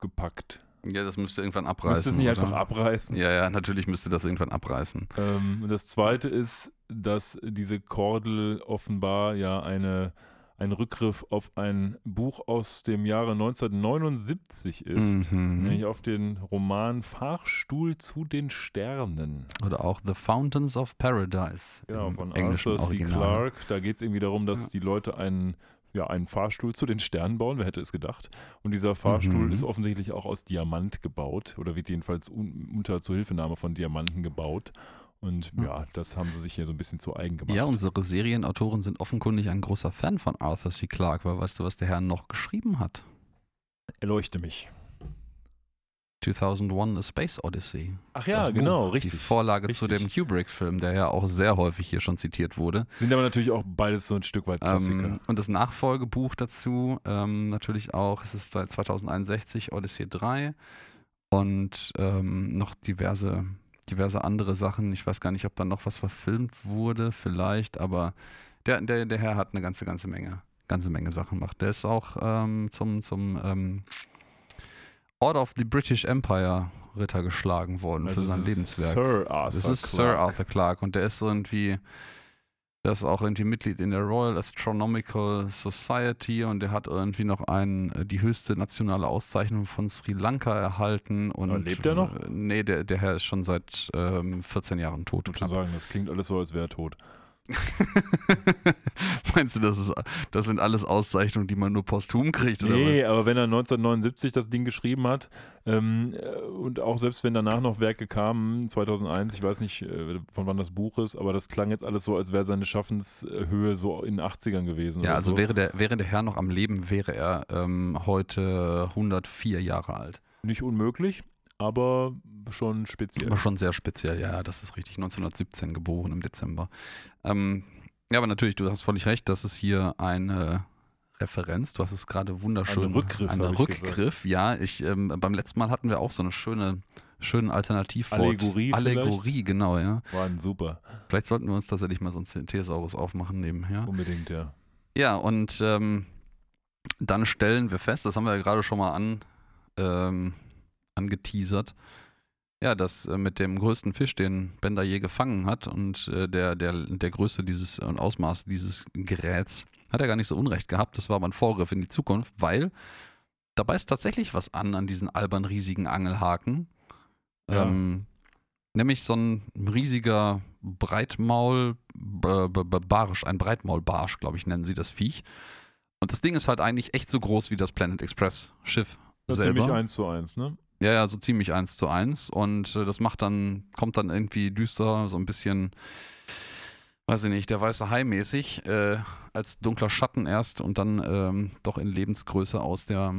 gepackt. Ja, das müsste irgendwann abreißen. Müsste es nicht oder? einfach abreißen. Ja, ja, natürlich müsste das irgendwann abreißen. Ähm, und das zweite ist, dass diese Kordel offenbar ja eine, ein Rückgriff auf ein Buch aus dem Jahre 1979 ist. Mhm. Nämlich auf den Roman Fahrstuhl zu den Sternen. Oder auch The Fountains of Paradise. Genau, von englischen Arthur C. Original. Clarke. Da geht es irgendwie darum, dass Ja. die Leute einen, ja, einen Fahrstuhl zu den Sternen bauen. Wer hätte es gedacht? Und dieser Fahrstuhl Mhm. ist offensichtlich auch aus Diamant gebaut oder wird jedenfalls un unter Zuhilfenahme von Diamanten gebaut. Und Ja. das haben sie sich hier so ein bisschen zu eigen gemacht. Ja, unsere Serienautoren sind offenkundig ein großer Fan von Arthur C. Clarke, weil weißt du, was der Herr noch geschrieben hat? Erleuchte mich. 2001 A Space Odyssey. Ach ja, Das Buch, genau, richtig. Die Vorlage zu dem richtig. Kubrick-Film, der ja auch sehr häufig hier schon zitiert wurde. Sind aber natürlich auch beides so ein Stück weit Klassiker. Ähm, und das Nachfolgebuch dazu ähm, natürlich auch, es ist seit 2061 Odyssey 3 und ähm, noch diverse, diverse andere Sachen. Ich weiß gar nicht, ob da noch was verfilmt wurde, vielleicht, aber der, der, der Herr hat eine ganze, ganze Menge, ganze Menge Sachen gemacht. Der ist auch ähm, zum, zum ähm, Order of the British Empire Ritter geschlagen worden Also für sein Lebenswerk. Sir Arthur Das ist Sir Clarke. Arthur Clarke und der ist irgendwie, der ist auch irgendwie Mitglied in der Royal Astronomical Society und der hat irgendwie noch ein, äh, die höchste nationale Auszeichnung von Sri Lanka erhalten. Und, Aber lebt er noch? Äh, nee, der, der Herr ist schon seit ähm, 14 Jahren tot. Ich würde sagen, das klingt alles so, als wäre er tot. Meinst du, das, ist, das sind alles Auszeichnungen, die man nur posthum kriegt? Oder Nee, was? aber wenn er 1979 das Ding geschrieben hat ähm, äh, und auch selbst wenn danach noch Werke kamen, 2001, ich weiß nicht, äh, von wann das Buch ist, aber das klang jetzt alles so, als wäre seine Schaffenshöhe so in den 80ern gewesen. Ja, also so. wäre der, wäre der Herr noch am Leben, wäre er ähm, heute 104 Jahre alt. Nicht unmöglich, aber schon speziell. Aber schon sehr speziell, ja, das ist richtig. 1917 geboren im Dezember. Ähm, ja, aber natürlich, du hast völlig recht, das ist hier eine Referenz. Du hast es gerade wunderschön. Ein Rückgriff, Ein hab ich Rückgriff, ja. Ich, ähm, beim letzten Mal hatten wir auch so eine schöne, schöne Alternativwort. Allegorie Allegorie, genau, ja. War ein super, Vielleicht sollten wir uns tatsächlich mal so einen Thesaurus aufmachen nebenher. unbedingt, ja. Ja, und ähm, dann stellen wir fest, das haben wir ja gerade schon mal an, ähm, angeteasert, ja, dass äh, mit dem größten Fisch, den Bender je gefangen hat und äh, der, der, der Größe dieses und Ausmaß dieses Geräts, hat er gar nicht so unrecht gehabt. Das war aber ein Vorgriff in die Zukunft, weil da beißt tatsächlich was an an diesen albern riesigen Angelhaken. Ja. Ähm, nämlich so ein riesiger Breitmaul, b- b- b- Barsch, ein Breitmaulbarsch, glaube ich, nennen sie das Viech. Und das Ding ist halt eigentlich echt so groß wie das Planet Express Schiff Das ist selber. ziemlich eins zu eins, ne? Ja, ja, so ziemlich eins zu eins. Und äh, das macht dann, kommt dann irgendwie düster, so ein bisschen, weiß ich nicht, der weiße Hai mäßig, äh, als dunkler Schatten erst und dann ähm, doch in Lebensgröße aus der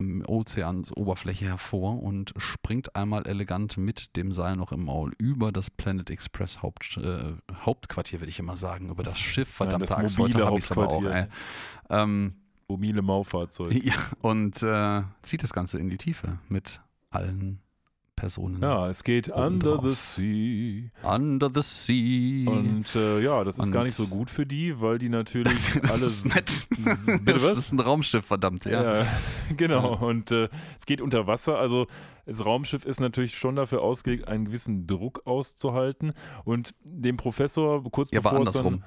ähm, Ozeansoberfläche hervor und springt einmal elegant mit dem Seil noch im Maul über das Planet Express Haupt, äh, Hauptquartier, würde ich immer sagen, über das Schiff. Verdammte das Axt, heute habe ich es aber auch. Ähm, Mobile Maufahrzeug. ja, und äh, zieht das Ganze in die Tiefe mit allen Personen. Ja, es geht under drauf. the sea. Under the Sea. Und äh, ja, das ist Und- gar nicht so gut für die, weil die natürlich das alles. ist nett. Bitte das was? ist ein Raumschiff, verdammt, ja. Ja, genau. Und äh, es geht unter Wasser. Also das Raumschiff ist natürlich schon dafür ausgelegt, einen gewissen Druck auszuhalten. Und dem Professor, kurz Ja, aber bevor es dann, andersrum.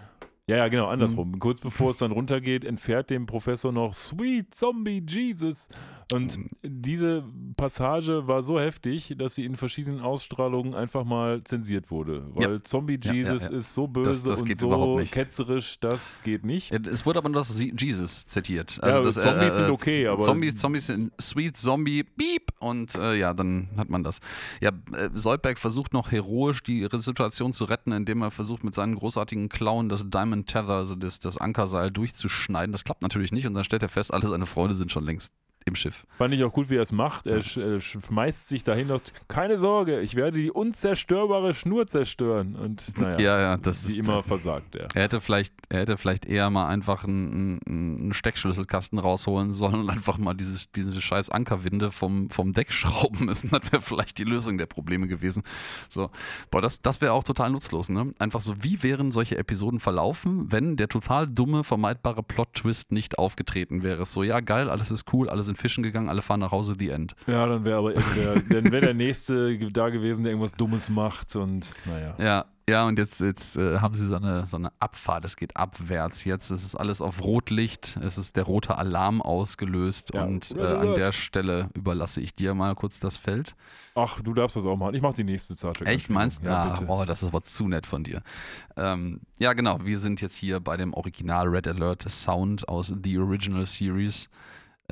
Ja, ja, genau, andersrum. Mhm. Kurz bevor es dann runtergeht, entfährt dem Professor noch Sweet Zombie Jesus. Und Mhm. diese Passage war so heftig, dass sie in verschiedenen Ausstrahlungen einfach mal zensiert wurde. Weil Zombie Ja, ja, Jesus ja. ist so böse das und geht so überhaupt nicht. ketzerisch, das geht nicht. Ja, Es wurde aber nur das Jesus zitiert. Ja, Also das, äh, Zombies äh, sind okay, aber Zombies, Zombies sind Sweet Zombie, Beep. Und äh, ja, dann hat man das. Ja, äh, Soldberg versucht noch heroisch die Situation zu retten, indem er versucht, mit seinen großartigen Klauen das Diamond Tether, also das, das Ankerseil, durchzuschneiden. Das klappt natürlich nicht. Und dann stellt er fest, alle seine Freunde sind schon längst im Schiff. Fand ich auch gut, wie er es macht. Er sch- äh, schmeißt sich dahin und keine Sorge, ich werde die unzerstörbare Schnur zerstören. Und naja, Ja, ja, das wie ist immer versagt er. Er hätte vielleicht, er hätte vielleicht eher mal einfach einen, einen Steckschlüsselkasten rausholen sollen und einfach mal dieses, diese scheiß Ankerwinde vom, vom Deck schrauben müssen. Das wäre vielleicht die Lösung der Probleme gewesen. So. Boah, das, das wäre auch total nutzlos, ne? Einfach so, wie wären solche Episoden verlaufen, wenn der total dumme, vermeidbare Plot-Twist nicht aufgetreten wäre? So, ja, geil, alles ist cool, alle sind fischen gegangen, alle fahren nach Hause, the end. Ja, dann wäre aber irgendwer, dann wäre der Nächste da gewesen, der irgendwas Dummes macht und naja. Ja, ja, und jetzt, jetzt äh, haben sie so eine, so eine Abfahrt, es geht abwärts jetzt, es ist alles auf Rotlicht, es ist der rote Alarm ausgelöst Ja, und äh, an der Stelle überlasse ich dir mal kurz das Feld. Ach, du darfst das auch machen. Ich mache die nächste Trek. Echt, meinst du? Ja, ah, boah, das ist aber zu nett von dir. Ähm, ja, genau, wir sind jetzt hier bei dem Original Red Alert Sound aus The Original Series,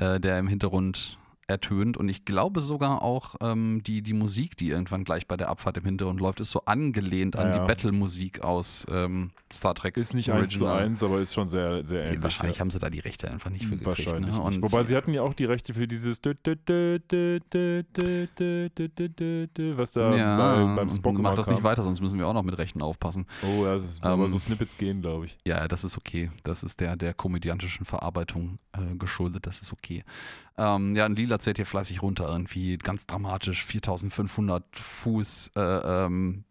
der im Hintergrund ertönt und ich glaube sogar auch ähm, die, die Musik, die irgendwann gleich bei der Abfahrt im Hintergrund läuft, ist so angelehnt an ja. die Battle-Musik aus ähm, Star Trek. Ist nicht Original. eins zu eins, aber ist schon sehr, sehr ähnlich. wahrscheinlich ja. haben sie da die Rechte einfach nicht für gekriegt. Wahrscheinlich ne? und Wobei sie hatten ja auch die Rechte für dieses was da ja, bei, beim Spock Mach das kam. nicht weiter, sonst müssen wir auch noch mit Rechten aufpassen. Oh, ja, ist, aber ähm, so Snippets gehen, glaube ich. Ja, das ist okay. Das ist der, der komödiantischen Verarbeitung äh, geschuldet, das ist okay. Ähm, ja, und Lila zählt hier fleißig runter. Irgendwie ganz dramatisch. 4500 Fuß, äh, ähm,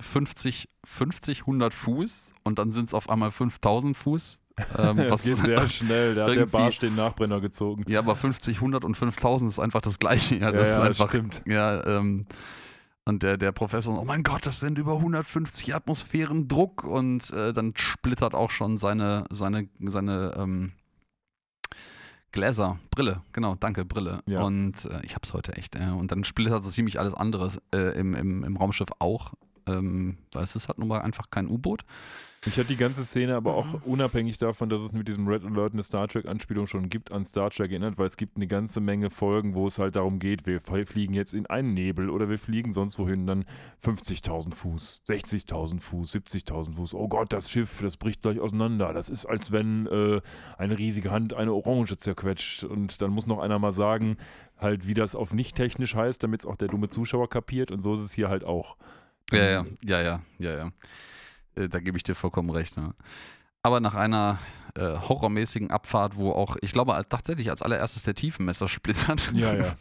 50, 50, 100 Fuß und dann sind es auf einmal 5000 Fuß. Ähm, was geht sehr schnell, da hat der Barsch den Nachbrenner gezogen. ja, aber 50, 100 und 5000 ist einfach das Gleiche. Ja, Ja, das ist ja, einfach. stimmt. Ja, ähm, und der, der Professor, oh mein Gott, das sind über 150 Atmosphären Druck und äh, dann splittert auch schon seine, seine, seine ähm, Gläser, Brille, genau, danke, Brille. Ja. Und äh, ich hab's heute echt. Äh, und dann splittert so ziemlich alles andere äh, im, im, im Raumschiff auch. Ähm, weil es ist halt nun mal einfach kein U-Boot. Mich hat die ganze Szene aber Mhm. auch unabhängig davon, dass es mit diesem Red Alert eine Star Trek-Anspielung schon gibt, an Star Trek erinnert, weil es gibt eine ganze Menge Folgen, wo es halt darum geht, wir fliegen jetzt in einen Nebel oder wir fliegen sonst wohin, dann 50.000 Fuß, 60.000 Fuß, 70.000 Fuß. Oh Gott, das Schiff, das bricht gleich auseinander. Das ist, als wenn äh, eine riesige Hand eine Orange zerquetscht. Und dann muss noch einer mal sagen, halt, wie das auf nicht technisch heißt, damit es auch der dumme Zuschauer kapiert. Und so ist es hier halt auch. Ja, ja, ja, ja, ja, ja. Äh, Da gebe ich dir vollkommen recht. Ne? Aber nach einer äh, horrormäßigen Abfahrt, wo auch, ich glaube, als- tatsächlich als allererstes der Tiefenmesser splittert. Ja, ja.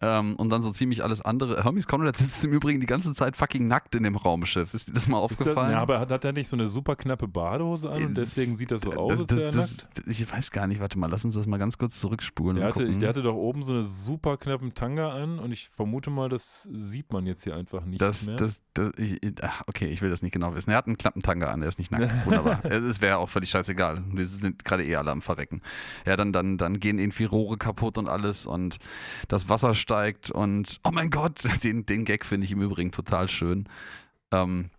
ähm, und dann so ziemlich alles andere. Hermes Conrad sitzt im Übrigen die ganze Zeit fucking nackt in dem Raumschiff. Ist dir das mal Ist das, aufgefallen? ja, aber hat, hat er nicht so eine super knappe Badehose an und deswegen sieht das so aus, als wäre er das, nackt? das, Ich weiß gar nicht, warte mal, lass uns das mal ganz kurz zurückspulen. Der hatte, der hatte doch oben so eine super knappen Tanga an und ich vermute mal, das sieht man jetzt hier einfach nicht Das, mehr. das, das, ich, okay, ich will das nicht genau wissen. Er hat einen Klappentanga an, er ist nicht nackt. Wunderbar. Es wäre auch völlig scheißegal. Wir sind gerade eh alle am Verrecken. Ja, dann, dann, dann gehen irgendwie Rohre kaputt und alles und das Wasser steigt und oh mein Gott, den, den Gag finde ich im Übrigen total schön. Ähm,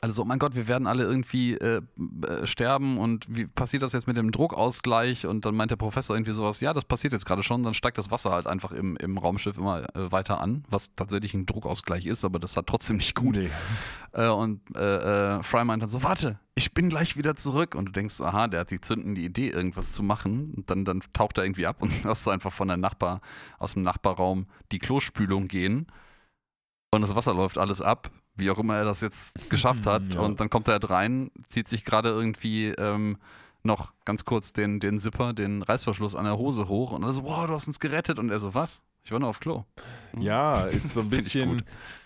Also, oh mein Gott, wir werden alle irgendwie äh, äh, sterben und wie passiert das jetzt mit dem Druckausgleich? Und dann meint der Professor irgendwie sowas, ja, das passiert jetzt gerade schon, dann steigt das Wasser halt einfach im, im Raumschiff immer äh, weiter an, was tatsächlich ein Druckausgleich ist, aber das hat trotzdem nicht gut. Nee. Äh, und äh, Fry meint dann so, warte, ich bin gleich wieder zurück. Und du denkst, aha, der hat die zündende Idee, irgendwas zu machen. Und dann, dann taucht er irgendwie ab und du einfach von der Nachbar, aus dem Nachbarraum die Klospülung gehen. Und das Wasser läuft alles ab, wie auch immer er das jetzt geschafft hat. Ja. Und dann kommt er halt rein, zieht sich gerade irgendwie ähm, noch ganz kurz den, den Zipper, den Reißverschluss an der Hose hoch und er so, wow, du hast uns gerettet. Und er so, was? Ich war nur auf Klo. Ja, ist so ein bisschen,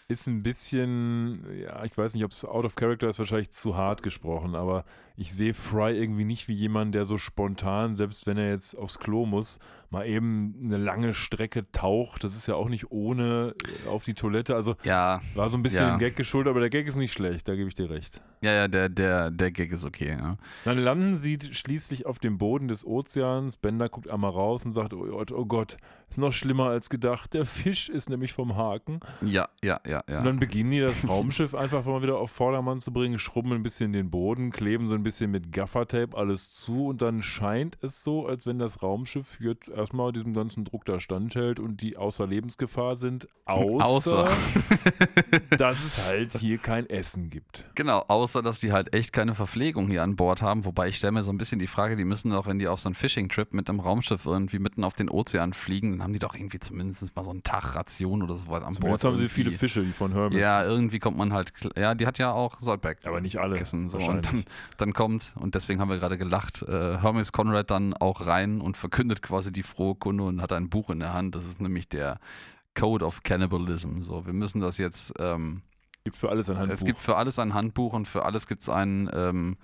ist ein bisschen, ja, ich weiß nicht, ob es out of character ist, wahrscheinlich zu hart gesprochen, aber ich sehe Fry irgendwie nicht wie jemand, der so spontan, selbst wenn er jetzt aufs Klo muss, mal eben eine lange Strecke taucht. Das ist ja auch nicht ohne äh, auf die Toilette. Also Ja, war so ein bisschen Ja. im Gag geschuldet, aber der Gag ist nicht schlecht, da gebe ich dir recht. ja, ja, der, der, der Gag ist okay. Ja. Dann landen sie schließlich auf dem Boden des Ozeans. Bender guckt einmal raus und sagt, oh oh Gott, ist noch schlimmer als gedacht. Der Fisch ist nämlich vom Haken. Ja, ja, ja, ja. Und dann beginnen die das Raumschiff einfach mal wieder auf Vordermann zu bringen, schrubben ein bisschen den Boden, kleben so ein bisschen mit Gaffertape alles zu und dann scheint es so, als wenn das Raumschiff jetzt erstmal diesem ganzen Druck da standhält und die außer Lebensgefahr sind, außer, Außer. dass es halt hier kein Essen gibt. Genau, außer dass die halt echt keine Verpflegung hier an Bord haben. Wobei ich stelle mir so ein bisschen die Frage, die müssen doch, wenn die auf so einen Fishing-Trip mit einem Raumschiff irgendwie mitten auf den Ozean fliegen, dann haben die doch irgendwie zumindest mal so einen Tag Ration oder so weit an Bord. Zumindest haben sie viele Fische, wie von Hermes. Ja, irgendwie kommt man halt, ja, die hat ja auch Soldberg Aber nicht alle, gegessen. So. Und dann, dann kommt, und deswegen haben wir gerade gelacht, äh, Hermes Conrad dann auch rein und verkündet quasi die frohe Kunde und hat ein Buch in der Hand. Das ist nämlich der Code of Cannibalism. So, wir müssen das jetzt ähm, Gibt für alles ein Handbuch. es gibt für alles ein Handbuch und für alles gibt es einen ähm,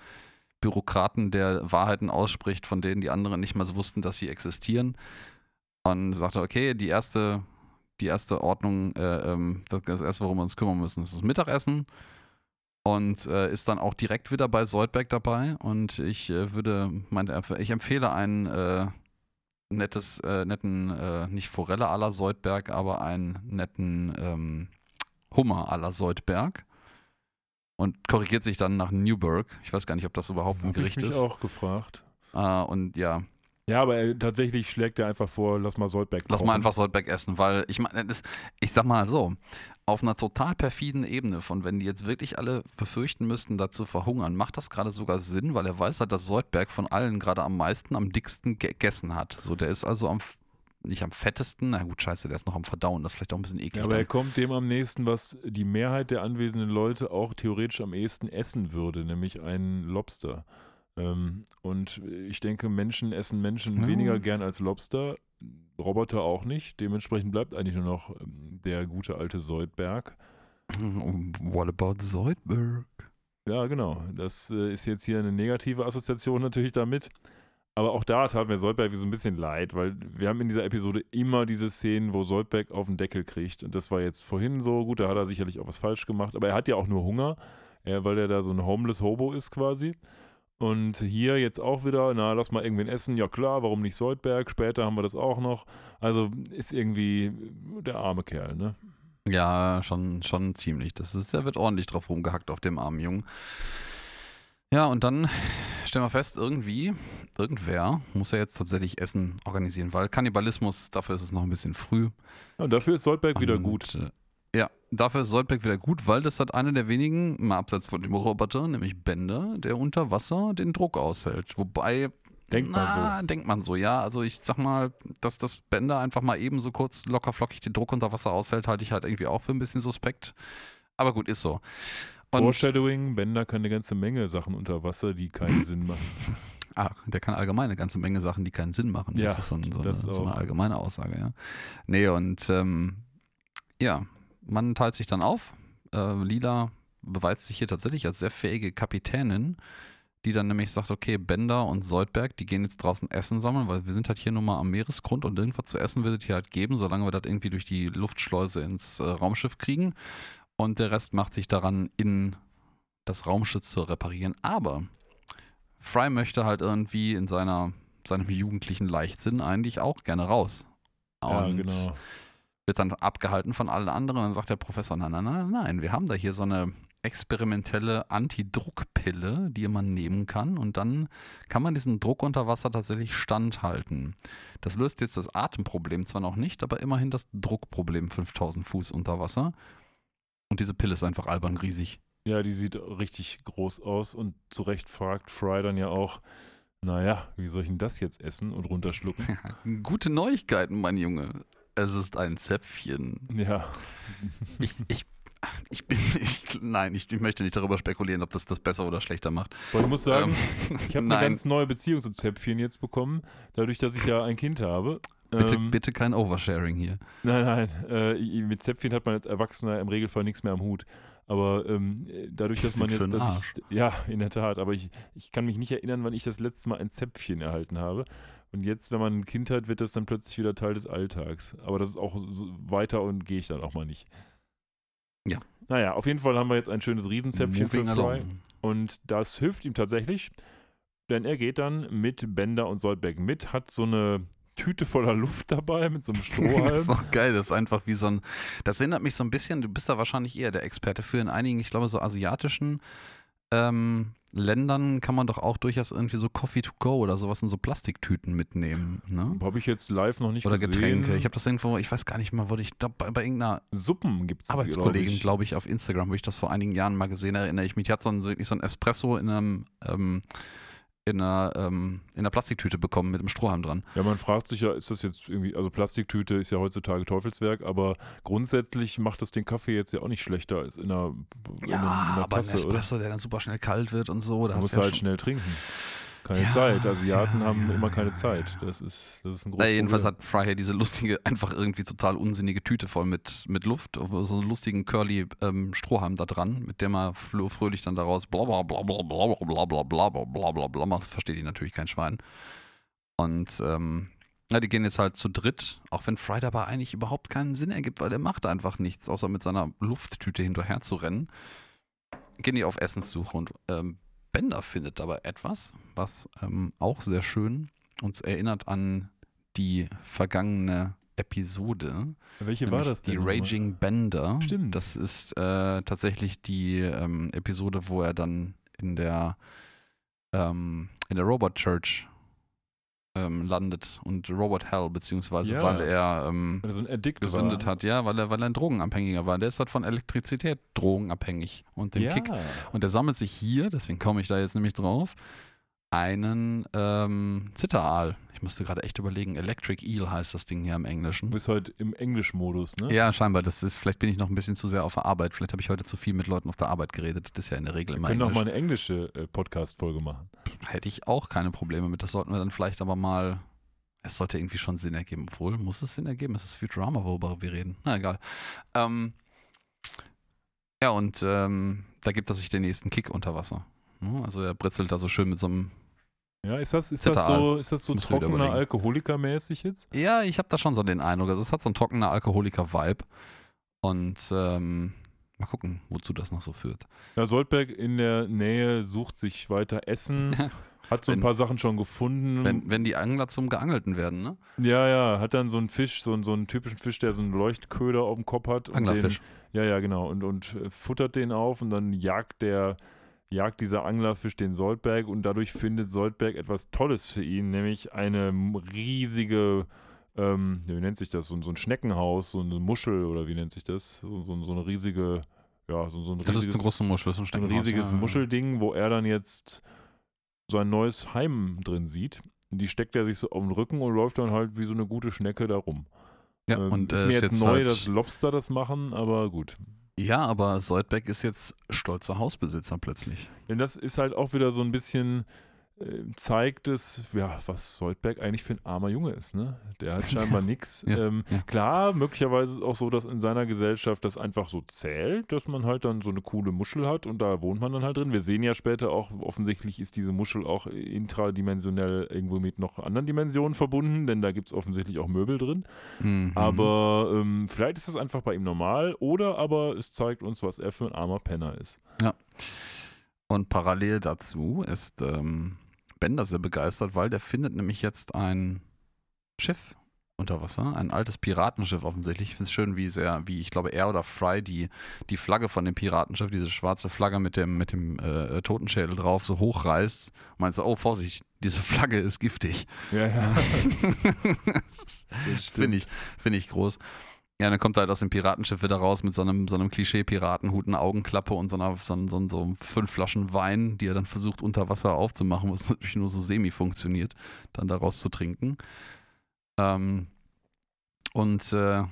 Bürokraten, der Wahrheiten ausspricht, von denen die anderen nicht mal so wussten, dass sie existieren. Und sagte, okay, die erste, die erste Ordnung, äh, ähm, das, erste, worum wir uns kümmern müssen, ist das Mittagessen. Und äh, ist dann auch direkt wieder bei Soldberg dabei. Und ich äh, würde, meinte, ich empfehle einen äh, nettes, äh, netten, äh, nicht Forelle à la Soldberg, aber einen netten ähm, Hummer à la Soldberg. Und korrigiert sich dann nach Newburgh. Ich weiß gar nicht, ob das überhaupt ein Hab ich Gericht mich ist. auch gefragt. Äh, und ja, Ja, aber er, tatsächlich schlägt er einfach vor, lass mal Soldberg lass mal einfach Soldberg essen, weil ich meine, ich sag mal so, auf einer total perfiden Ebene von, wenn die jetzt wirklich alle befürchten müssten, dazu verhungern, macht das gerade sogar Sinn, weil er weiß halt, dass Soldberg von allen gerade am meisten, am dicksten gegessen hat. So, der ist also am, nicht am fettesten, na gut, scheiße, der ist noch am Verdauen, das ist vielleicht auch ein bisschen eklig. Ja, aber er dann. kommt dem am nächsten, was die Mehrheit der anwesenden Leute auch theoretisch am ehesten essen würde, nämlich einen Lobster. Ähm, und ich denke, Menschen essen Menschen Ja. weniger gern als Lobster, Roboter auch nicht. Dementsprechend bleibt eigentlich nur noch ähm, der gute alte Soldberg. What about Soldberg? Ja, genau. Das äh, ist jetzt hier eine negative Assoziation natürlich damit. Aber auch da tat mir Soldberg so ein bisschen leid, weil wir haben in dieser Episode immer diese Szenen, wo Soldberg auf den Deckel kriegt. Und das war jetzt vorhin so. Gut, da hat er sicherlich auch was falsch gemacht. Aber er hat ja auch nur Hunger, weil er da so ein Homeless Hobo ist quasi. Und hier jetzt auch wieder, na, lass mal irgendwen essen. Ja klar, warum nicht Soldberg? Später haben wir das auch noch. Also ist irgendwie der arme Kerl, ne? Ja, schon, schon ziemlich. Das ist, der wird ordentlich drauf rumgehackt auf dem armen Jungen. Ja, und dann stellen wir fest, irgendwie, irgendwer muss ja jetzt tatsächlich Essen organisieren, weil Kannibalismus, dafür ist es noch ein bisschen früh. Ja, und dafür ist Soldberg wieder Und, gut. Dafür ist Soldberg wieder gut, weil das hat einer der wenigen, mal abseits von dem Roboter, nämlich Bender, der unter Wasser den Druck aushält. Wobei. Denkt man na, Denkt man so, ja. Also ich sag mal, dass das Bender einfach mal eben so kurz locker flockig den Druck unter Wasser aushält, halte ich halt irgendwie auch für ein bisschen suspekt. Aber gut, ist so. Und, Foreshadowing, Bender kann eine ganze Menge Sachen unter Wasser, die keinen Sinn machen. ach, der kann allgemein eine ganze Menge Sachen, die keinen Sinn machen. Ja, das ist so, ein, so, eine, so eine allgemeine Aussage, ja. Nee, und ähm, ja, man teilt sich dann auf. Äh, Lila beweist sich hier tatsächlich als sehr fähige Kapitänin, die dann nämlich sagt, okay, Bender und Soldberg, die gehen jetzt draußen Essen sammeln, weil wir sind halt hier nun mal am Meeresgrund und irgendwas zu essen wird es hier halt geben, solange wir das irgendwie durch die Luftschleuse ins äh, Raumschiff kriegen. Und der Rest macht sich daran, in das Raumschiff zu reparieren. Aber Fry möchte halt irgendwie in seiner, seinem jugendlichen Leichtsinn eigentlich auch gerne raus. ja, Und genau. Wird dann abgehalten von allen anderen. Und dann sagt der Professor, nein, nein, nein, nein, wir haben da hier so eine experimentelle Antidruckpille, die man nehmen kann. Und dann kann man diesen Druck unter Wasser tatsächlich standhalten. Das löst jetzt das Atemproblem zwar noch nicht, aber immerhin das Druckproblem 5000 Fuß unter Wasser. Und diese Pille ist einfach albern riesig. Ja, die sieht richtig groß aus und zu Recht fragt Fry dann ja auch, naja, wie soll ich denn das jetzt essen und runterschlucken? Gute Neuigkeiten, mein Junge. Es ist ein Zäpfchen. ja. Ich, ich, ich bin, ich, nein, ich, ich möchte nicht darüber spekulieren, ob das das besser oder schlechter macht. Aber ich muss sagen, Ähm, ich habe eine ganz neue Beziehung zu Zäpfchen jetzt bekommen, dadurch, dass ich ja ein Kind habe. Bitte, Ähm, bitte kein Oversharing hier. Nein, nein, äh, mit Zäpfchen hat man als Erwachsener im Regelfall nichts mehr am Hut. Aber ähm, dadurch, dass man jetzt. dass ich, ja, in der Tat. Aber ich, ich kann mich nicht erinnern, wann ich das letzte Mal ein Zäpfchen erhalten habe. Und jetzt, wenn man ein Kind hat, wird das dann plötzlich wieder Teil des Alltags. Aber das ist auch so weiter und gehe ich dann auch mal nicht. Ja. Naja, auf jeden Fall haben wir jetzt ein schönes Riesenzäpfchen für Moving Fry. along. Und das hilft ihm tatsächlich, denn er geht dann mit Bender und Soldberg mit, hat so eine Tüte voller Luft dabei mit so einem das Strohhalm. ist doch geil, das ist einfach wie so ein, das erinnert mich so ein bisschen, du bist da wahrscheinlich eher der Experte für, in einigen, ich glaube so asiatischen ähm, Ländern kann man doch auch durchaus irgendwie so Coffee to go oder sowas in so Plastiktüten mitnehmen, ne? Habe ich jetzt live noch nicht Oder gesehen. Getränke. Ich habe das irgendwo, ich weiß gar nicht mal, wo ich, da, bei, bei irgendeiner Suppen gibt es, Arbeitskollegin, glaube ich, auf Instagram, habe ich das vor einigen Jahren mal gesehen, erinnere ich mich. Die hat so ein, wirklich so ein Espresso in einem, ähm, in einer, ähm, in einer Plastiktüte bekommen mit einem Strohhalm dran. Ja, man fragt sich ja, ist das jetzt irgendwie, also Plastiktüte ist ja heutzutage Teufelswerk, aber grundsätzlich macht das den Kaffee jetzt ja auch nicht schlechter als in einer, in einer, in einer aber ein Tasse, oder? Espresso, der dann super schnell kalt wird und so. Da Man hast muss du ja halt schnell trinken. Keine Ja, Zeit. Asiaten ja, haben ja, immer keine Zeit. Das ist, das ist ein großes Naja, jedenfalls Problem. hat Fry hier diese lustige, einfach irgendwie total unsinnige Tüte voll mit, mit Luft, so einen lustigen curly ähm, Strohhalm da dran, mit dem er fröhlich dann daraus bla bla bla bla bla bla bla bla bla bla bla bla bla macht. Versteht ihn natürlich kein Schwein. Und ähm, ja, die gehen jetzt halt zu dritt, auch wenn Fry dabei eigentlich überhaupt keinen Sinn ergibt, weil der macht einfach nichts, außer mit seiner Lufttüte hinterher zu rennen. Gehen die auf Essenssuche und ähm, Bender findet dabei etwas, was ähm, auch sehr schön uns erinnert an die vergangene Episode. Welche war das denn? Die? Raging Bender. Stimmt. Das ist äh, tatsächlich die ähm, Episode, wo er dann in der ähm, in der Robot Church ähm, landet und Robot Hell, beziehungsweise Ja. weil er ähm, Weil er so ein Addict gesündet war. hat, ja, weil er, weil er ein Drogenabhängiger war. Der ist halt von Elektrizität drogenabhängig und dem ja. Kick und der sammelt sich hier, deswegen komme ich da jetzt nämlich drauf, einen ähm, Zitteraal. Ich musste gerade echt überlegen, Electric Eel heißt das Ding hier im Du Englischen. bist halt im Englischmodus, ne? Ja, scheinbar. Das ist, vielleicht bin ich noch ein bisschen zu sehr auf der Arbeit. Vielleicht habe ich heute zu viel mit Leuten auf der Arbeit geredet. Das ist ja in der Regel Wir immer können auch Englisch. mal eine englische äh, Podcast-Folge machen. Hätte ich auch keine Probleme mit. Das sollten wir dann vielleicht aber mal. Es sollte irgendwie schon Sinn ergeben. Obwohl, muss es Sinn ergeben? Es ist Futurama, worüber wir reden. Na egal. Ähm, ja, und ähm, da gibt er sich den nächsten Kick unter Wasser. Ja, Also er britzelt da so schön mit so einem Ja, ist das, ist das so, ist das so trockener. Alkoholiker-mäßig jetzt? Ja, ich habe da schon so den Eindruck. Also es hat so einen trockener Alkoholiker-Vibe. Und ähm, mal gucken, wozu das noch so führt. Ja, Soldberg in der Nähe sucht sich weiter Essen, hat so ein Wenn- paar Sachen schon gefunden. Wenn, wenn die Angler zum Geangelten werden, ne? ja, ja, hat dann so einen Fisch, so, einen- so einen typischen Fisch, der so einen Leuchtköder auf dem Kopf hat. und Anglerfisch. Den, ja, ja, genau. Und, und äh, futtert den auf und dann jagt der, jagt dieser Anglerfisch den Soldberg und dadurch findet Soldberg etwas Tolles für ihn, nämlich eine riesige, ähm, wie nennt sich das, so, ein- so ein Schneckenhaus, so eine Muschel oder wie nennt sich das? So, so, so eine riesige, ja, so, ein Das ist riesiges, eine große Muschel, das ist ein so ein Steckenhaus, riesiges ja. Muschelding, wo er dann jetzt sein neues Heim drin sieht. Die steckt er sich so auf den Rücken und läuft dann halt wie so eine gute Schnecke da rum. Ja, Ähm, und ist äh, mir ist jetzt, jetzt neu, halt, dass Lobster das machen, aber gut. Ja, aber Soldbeck ist jetzt stolzer Hausbesitzer plötzlich. Denn das ist halt auch wieder so ein bisschen, zeigt es, ja, was Soldberg eigentlich für ein armer Junge ist, ne? Der hat scheinbar nichts. Ja, Ähm, ja. Klar, möglicherweise ist es auch so, dass in seiner Gesellschaft das einfach so zählt, dass man halt dann so eine coole Muschel hat und da wohnt man dann halt drin. Wir sehen ja später auch, offensichtlich ist diese Muschel auch intradimensionell irgendwo mit noch anderen Dimensionen verbunden, denn da gibt es offensichtlich auch Möbel drin. Mhm. Aber ähm, vielleicht ist das einfach bei ihm normal oder aber es zeigt uns, was er für ein armer Penner ist. Und parallel dazu ist ähm, Bender sehr begeistert, weil der findet nämlich jetzt ein Schiff unter Wasser. Ein altes Piratenschiff offensichtlich. Ich finde es schön, wie sehr, wie ich glaube, er oder Fry die, die Flagge von dem Piratenschiff, diese schwarze Flagge mit dem, mit dem äh, Totenschädel drauf, so hochreißt. Meinst du, oh, Vorsicht, diese Flagge ist giftig. Ja, ja. Finde ich, finde ich groß. Ja, dann kommt er halt aus dem Piratenschiff wieder raus mit so einem, so einem Klischee-Piratenhut, einer Augenklappe und so, einer, so, so, so fünf Flaschen Wein, die er dann versucht unter Wasser aufzumachen, was natürlich nur so semi funktioniert, dann daraus zu trinken. Ähm, und äh,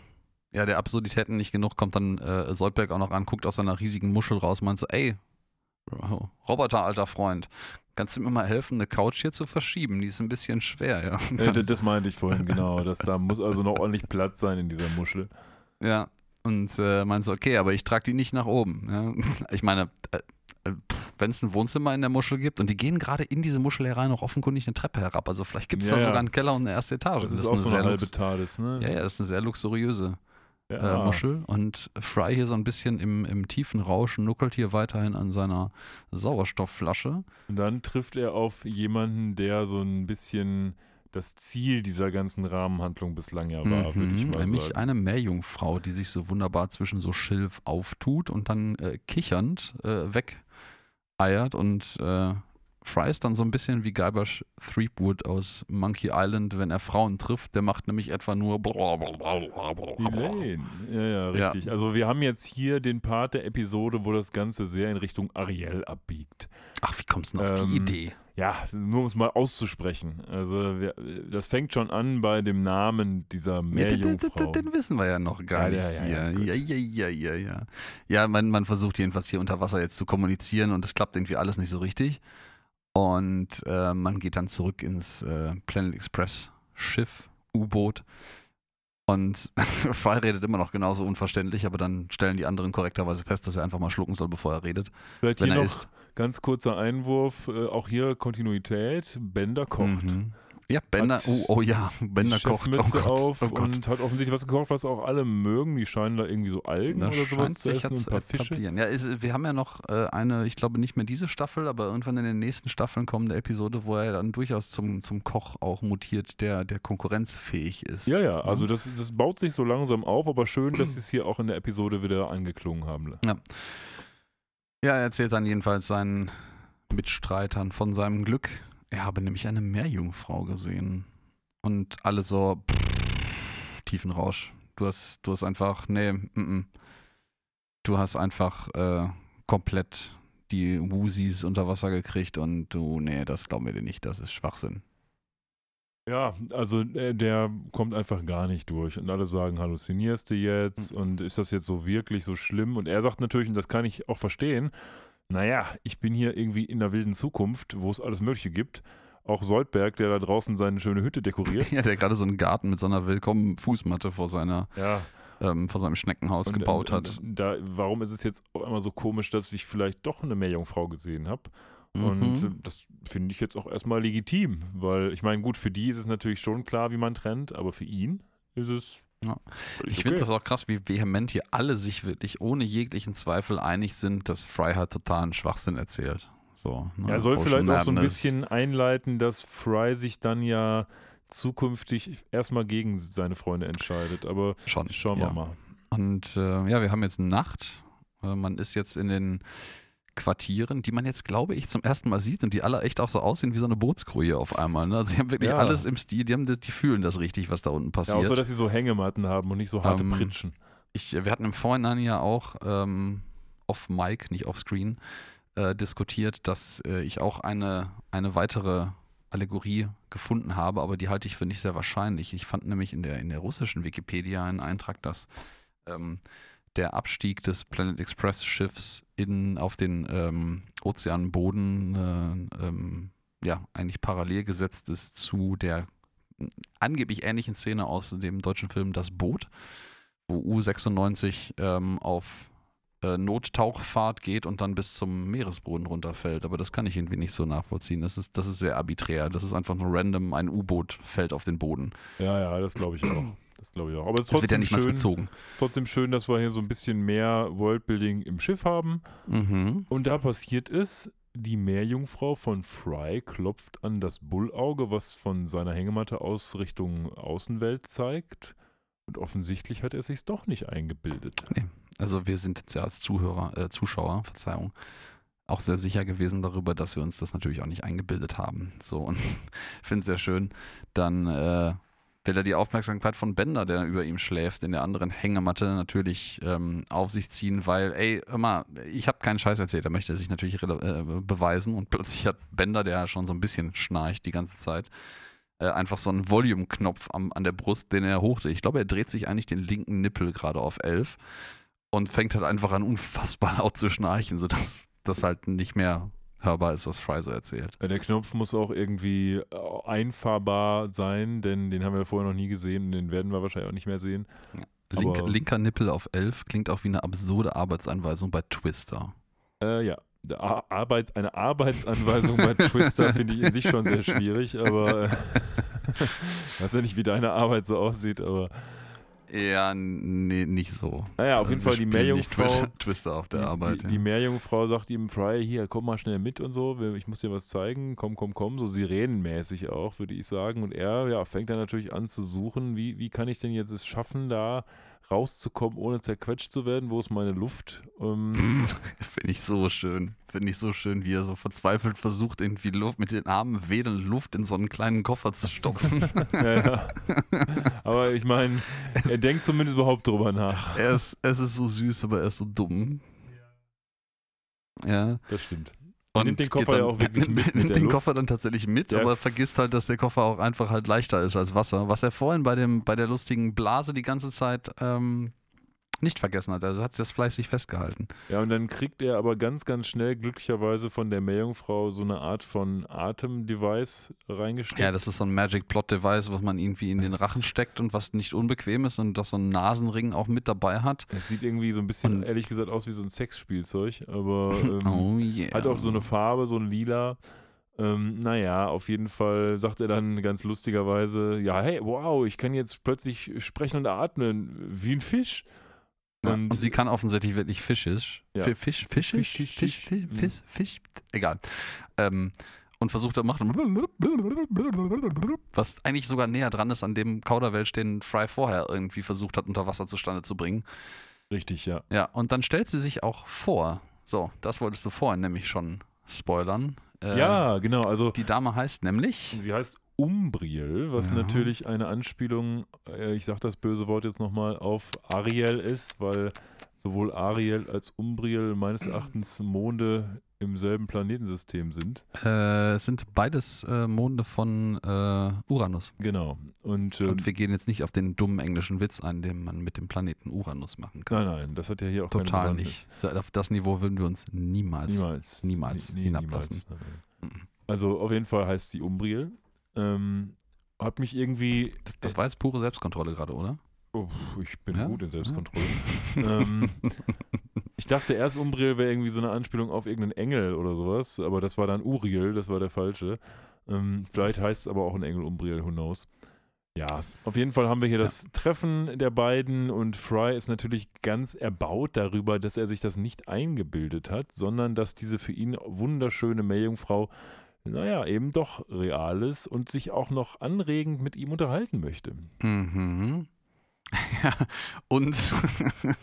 ja, der Absurditäten nicht genug, kommt dann äh, Soldberg auch noch an, guckt aus seiner riesigen Muschel raus, meint so, ey, Roboter, alter Freund, kannst du mir mal helfen, eine Couch hier zu verschieben? Die ist ein bisschen schwer, ja. Äh, das meinte ich vorhin, genau. Das, da muss also noch ordentlich Platz sein in dieser Muschel. Ja, und äh, meinte so, okay, aber ich trage die nicht nach oben. Ja. Ich meine, äh, äh wenn es ein Wohnzimmer in der Muschel gibt und die gehen gerade in diese Muschel herein noch offenkundig eine Treppe herab. Also vielleicht gibt es Ja, da ja. sogar einen Keller und eine erste Etage. Das, ist auch so sehr eine halbe TARDIS, ne? ja, ja, das ist eine sehr luxuriöse Ja. äh, Muschel. Und Fry hier so ein bisschen im, im tiefen Rausch nuckelt hier weiterhin an seiner Sauerstoffflasche. Und dann trifft er auf jemanden, der so ein bisschen das Ziel dieser ganzen Rahmenhandlung bislang ja war, würde ich Mhm, mal nämlich sagen. eine Meerjungfrau, die sich so wunderbar zwischen so Schilf auftut und dann äh, kichernd äh, wegeiert und äh, Fry ist dann so ein bisschen wie Guybrush Threepwood aus Monkey Island, wenn er Frauen trifft, der macht nämlich etwa nur Elaine. Ja, ja, richtig. Also wir haben jetzt hier den Part der Episode, wo das Ganze sehr in Richtung Ariel abbiegt. Ach, wie kommst du denn auf Ähm, die Idee? Ja, nur um es mal auszusprechen. Also wir, das fängt schon an bei dem Namen dieser Ja, den, den, Meerjungfrau. den, den wissen wir ja noch gar Ja, nicht ja, ja. Ja, ja, ja, ja, ja. Ja, man, man versucht jedenfalls hier unter Wasser jetzt zu kommunizieren und es klappt irgendwie alles nicht so richtig. Und äh, man geht dann zurück ins äh, Planet Express Schiff, U-Boot. Und Fry redet immer noch genauso unverständlich, aber dann stellen die anderen korrekterweise fest, dass er einfach mal schlucken soll, bevor er redet. Vielleicht wenn hier er noch isst. ganz kurzer Einwurf, äh, auch hier Kontinuität. Bender kocht. Mhm. Ja, Bender, oh, oh ja, Bender kocht. Oh Gott, auf oh Gott. und hat offensichtlich was gekocht, was auch alle mögen. Die scheinen da irgendwie so Algen Das oder sowas zu essen ja und ein paar Fische. Ja, ist, wir haben ja noch äh, eine, ich glaube nicht mehr diese Staffel, aber irgendwann in den nächsten Staffeln kommende Episode, wo er dann durchaus zum, zum Koch auch mutiert, der, der konkurrenzfähig ist. Ja, ja, also das, das baut sich so langsam auf, aber schön, dass sie es hier auch in der Episode wieder angeklungen haben. Ja, er erzählt dann jedenfalls seinen Mitstreitern von seinem Glück. Er habe nämlich eine Meerjungfrau gesehen. Und alle so pff, tiefen Rausch. Du hast, du hast einfach, nee, mm, mm. du hast einfach äh, komplett die Woozies unter Wasser gekriegt und du, nee, das glauben wir dir nicht, das ist Schwachsinn. Ja, also äh, der kommt einfach gar nicht durch und alle sagen, halluzinierst du jetzt Mhm. und ist das jetzt so wirklich so schlimm? Und er sagt natürlich, und das kann ich auch verstehen, naja, ich bin hier irgendwie in der wilden Zukunft, wo es alles Mögliche gibt. Auch Soldberg, der da draußen seine schöne Hütte dekoriert. Ja, der gerade so einen Garten mit so einer willkommen Fußmatte vor seiner, ja, ähm, vor seinem Schneckenhaus und, gebaut und, hat. und Da, warum ist es jetzt auf einmal so komisch, dass ich vielleicht doch eine Meerjungfrau gesehen habe? Mhm. Und äh, das finde ich jetzt auch erstmal legitim, weil ich meine, gut, für die ist es natürlich schon klar, wie man trennt, aber für ihn ist es. Ja. Ich finde okay. das auch krass, wie vehement hier alle sich wirklich ohne jeglichen Zweifel einig sind, dass Fry halt totalen Schwachsinn erzählt. So, ne? Er soll Ocean vielleicht auch so ein Madness. bisschen einleiten, dass Fry sich dann ja zukünftig erstmal gegen seine Freunde entscheidet. Aber schon. schauen ja. wir mal. Und äh, ja, wir haben jetzt Nacht. Äh, man ist jetzt in den Quartieren, die man jetzt, glaube ich, zum ersten Mal sieht und die alle echt auch so aussehen wie so eine Bootskrew hier auf einmal. Ne? Also sie haben wirklich Ja. alles im Stil, die, haben, die fühlen das richtig, was da unten Ja, passiert. außer, dass sie so Hängematten haben und nicht so harte Ähm, Pritschen. ich, wir hatten im Vorhinein ja auch ähm, off Mic, nicht off Screen, äh, diskutiert, dass äh, ich auch eine, eine weitere Allegorie gefunden habe, aber die halte ich für nicht sehr wahrscheinlich. Ich fand nämlich in der, in der russischen Wikipedia einen Eintrag, dass ähm, der Abstieg des Planet Express Schiffs in, auf den ähm, Ozeanboden äh, ähm, ja, eigentlich parallel gesetzt ist zu der angeblich ähnlichen Szene aus dem deutschen Film Das Boot, wo U96 ähm, auf äh, Nottauchfahrt geht und dann bis zum Meeresboden runterfällt. Aber das kann ich irgendwie nicht so nachvollziehen. Das ist, das ist sehr arbiträr. Das ist einfach nur random, ein U-Boot fällt auf den Boden. Ja, ja, das glaube ich auch. Das glaube ich auch. Aber es ist Das wird ja trotzdem nicht mal schön, gezogen. trotzdem schön, dass wir hier so ein bisschen mehr Worldbuilding im Schiff haben. Mhm. Und da passiert es, die Meerjungfrau von Fry klopft an das Bullauge, was von seiner Hängematte aus Richtung Außenwelt zeigt. Und offensichtlich hat er sich's doch nicht eingebildet. Nee. Also wir sind jetzt ja als Zuhörer, äh, Zuschauer, Verzeihung, auch sehr sicher gewesen darüber, dass wir uns das natürlich auch nicht eingebildet haben. So und finde es sehr schön. Dann äh, will er die Aufmerksamkeit von Bender, der über ihm schläft, in der anderen Hängematte natürlich ähm, auf sich ziehen, weil, ey, immer, ich habe keinen Scheiß erzählt, er möchte sich natürlich äh, beweisen und plötzlich hat Bender, der schon so ein bisschen schnarcht die ganze Zeit, äh, einfach so einen Volume-Knopf an der Brust, den er hochdreht. Ich glaube, er dreht sich eigentlich den linken Nippel gerade auf 11 und fängt halt einfach an, unfassbar laut zu schnarchen, sodass das halt nicht mehr hörbar ist, was Fry so erzählt. Der Knopf muss auch irgendwie äh, einfahrbar sein, denn den haben wir vorher noch nie gesehen und den werden wir wahrscheinlich auch nicht mehr sehen. Link, linker Nippel auf 11 klingt auch wie eine absurde Arbeitsanweisung bei Twister. Äh, ja, Arbeit, eine Arbeitsanweisung bei Twister finde ich in sich schon sehr schwierig, aber ich weiß ja nicht, wie deine Arbeit so aussieht, aber ja, nee, nicht so. Naja, auf also jeden Fall die Meerjungfrau. Twister, Twister auf der die, Arbeit. Die, ja. die Meerjungfrau sagt ihm, Fry, hier, komm mal schnell mit und so, ich muss dir was zeigen, komm, komm, komm, so sirenenmäßig auch, würde ich sagen. Und er ja, fängt dann natürlich an zu suchen, wie, wie kann ich denn jetzt es schaffen, da rauszukommen, ohne zerquetscht zu werden? Wo ist meine Luft? Ähm, Finde ich so schön. Finde ich so schön, wie er so verzweifelt versucht, irgendwie Luft mit den Armen wedelnd Luft in so einen kleinen Koffer zu stopfen. ja, ja. Aber ich meine, er denkt zumindest überhaupt drüber nach. Er ist, es ist so süß, aber er ist so dumm. Ja. Das stimmt. Und nimmt den Koffer dann, ja auch wirklich mit. Nimmt mit den Luft. Koffer dann tatsächlich mit, Der aber vergisst halt, dass der Koffer auch einfach halt leichter ist als Wasser. Was er vorhin bei, dem, bei der lustigen Blase die ganze Zeit ähm, nicht vergessen hat. Also hat das fleißig festgehalten. Ja, und dann kriegt er aber ganz, ganz schnell glücklicherweise von der Meerjungfrau so eine Art von Atemdevice reingesteckt. Ja, das ist so ein Magic Plot Device, was man irgendwie in den Das- Rachen steckt und was nicht unbequem ist und das so einen Nasenring auch mit dabei hat. Es sieht irgendwie so ein bisschen, Und- ehrlich gesagt, aus wie so ein Sexspielzeug, aber ähm, oh yeah. hat auch so eine Farbe, so ein Lila. Ähm, naja, auf jeden Fall sagt er dann ganz lustigerweise, ja, hey, wow, ich kann jetzt plötzlich sprechen und atmen wie ein Fisch. Ja, Und, und sie kann offensichtlich wirklich fischisch. Ja. Fi- Fisch, fischisch, Fisch, Fisch, Fisch, Fisch, Fisch. Fisch, Fisch, egal. Ähm, und versucht er macht, was eigentlich sogar näher dran ist an dem Kauderwelsch, den Fry vorher irgendwie versucht hat, unter Wasser zustande zu bringen. richtig, ja. Ja, und dann stellt sie sich auch vor. So, das wolltest du vorhin nämlich schon spoilern. Äh, ja, genau, also Die Dame heißt nämlich. sie heißt Umbriel, was Ja. natürlich eine Anspielung, äh, ich sage das böse Wort jetzt nochmal, auf Ariel ist, weil sowohl Ariel als Umbriel meines Erachtens Monde im selben Planetensystem sind. Äh, es sind beides äh, Monde von äh, Uranus. Genau. Und, ähm, Und wir gehen jetzt nicht auf den dummen englischen Witz ein, den man mit dem Planeten Uranus machen kann. nein, nein, das hat ja hier auch Total nicht. So, Auf das Niveau würden wir uns niemals. Niemals. niemals Nie- nie- hinablassen. niemals. Mhm. Also auf jeden Fall heißt sie Umbriel. Ähm, hat mich irgendwie. Das, das war jetzt pure Selbstkontrolle gerade, oder? Oh, ich bin Ja? gut in Selbstkontrolle. ähm, ich dachte erst, Umbriel wäre irgendwie so eine Anspielung auf irgendeinen Engel oder sowas, aber das war dann Uriel, das war der falsche. Ähm, vielleicht heißt es aber auch ein Engel Umbriel, who knows. Ja, auf jeden Fall haben wir hier das Treffen der beiden und Fry ist natürlich ganz erbaut darüber, dass er sich das nicht eingebildet hat, sondern dass diese für ihn wunderschöne Meerjungfrau, naja, eben doch real ist und sich auch noch anregend mit ihm unterhalten möchte. Mhm. ja, und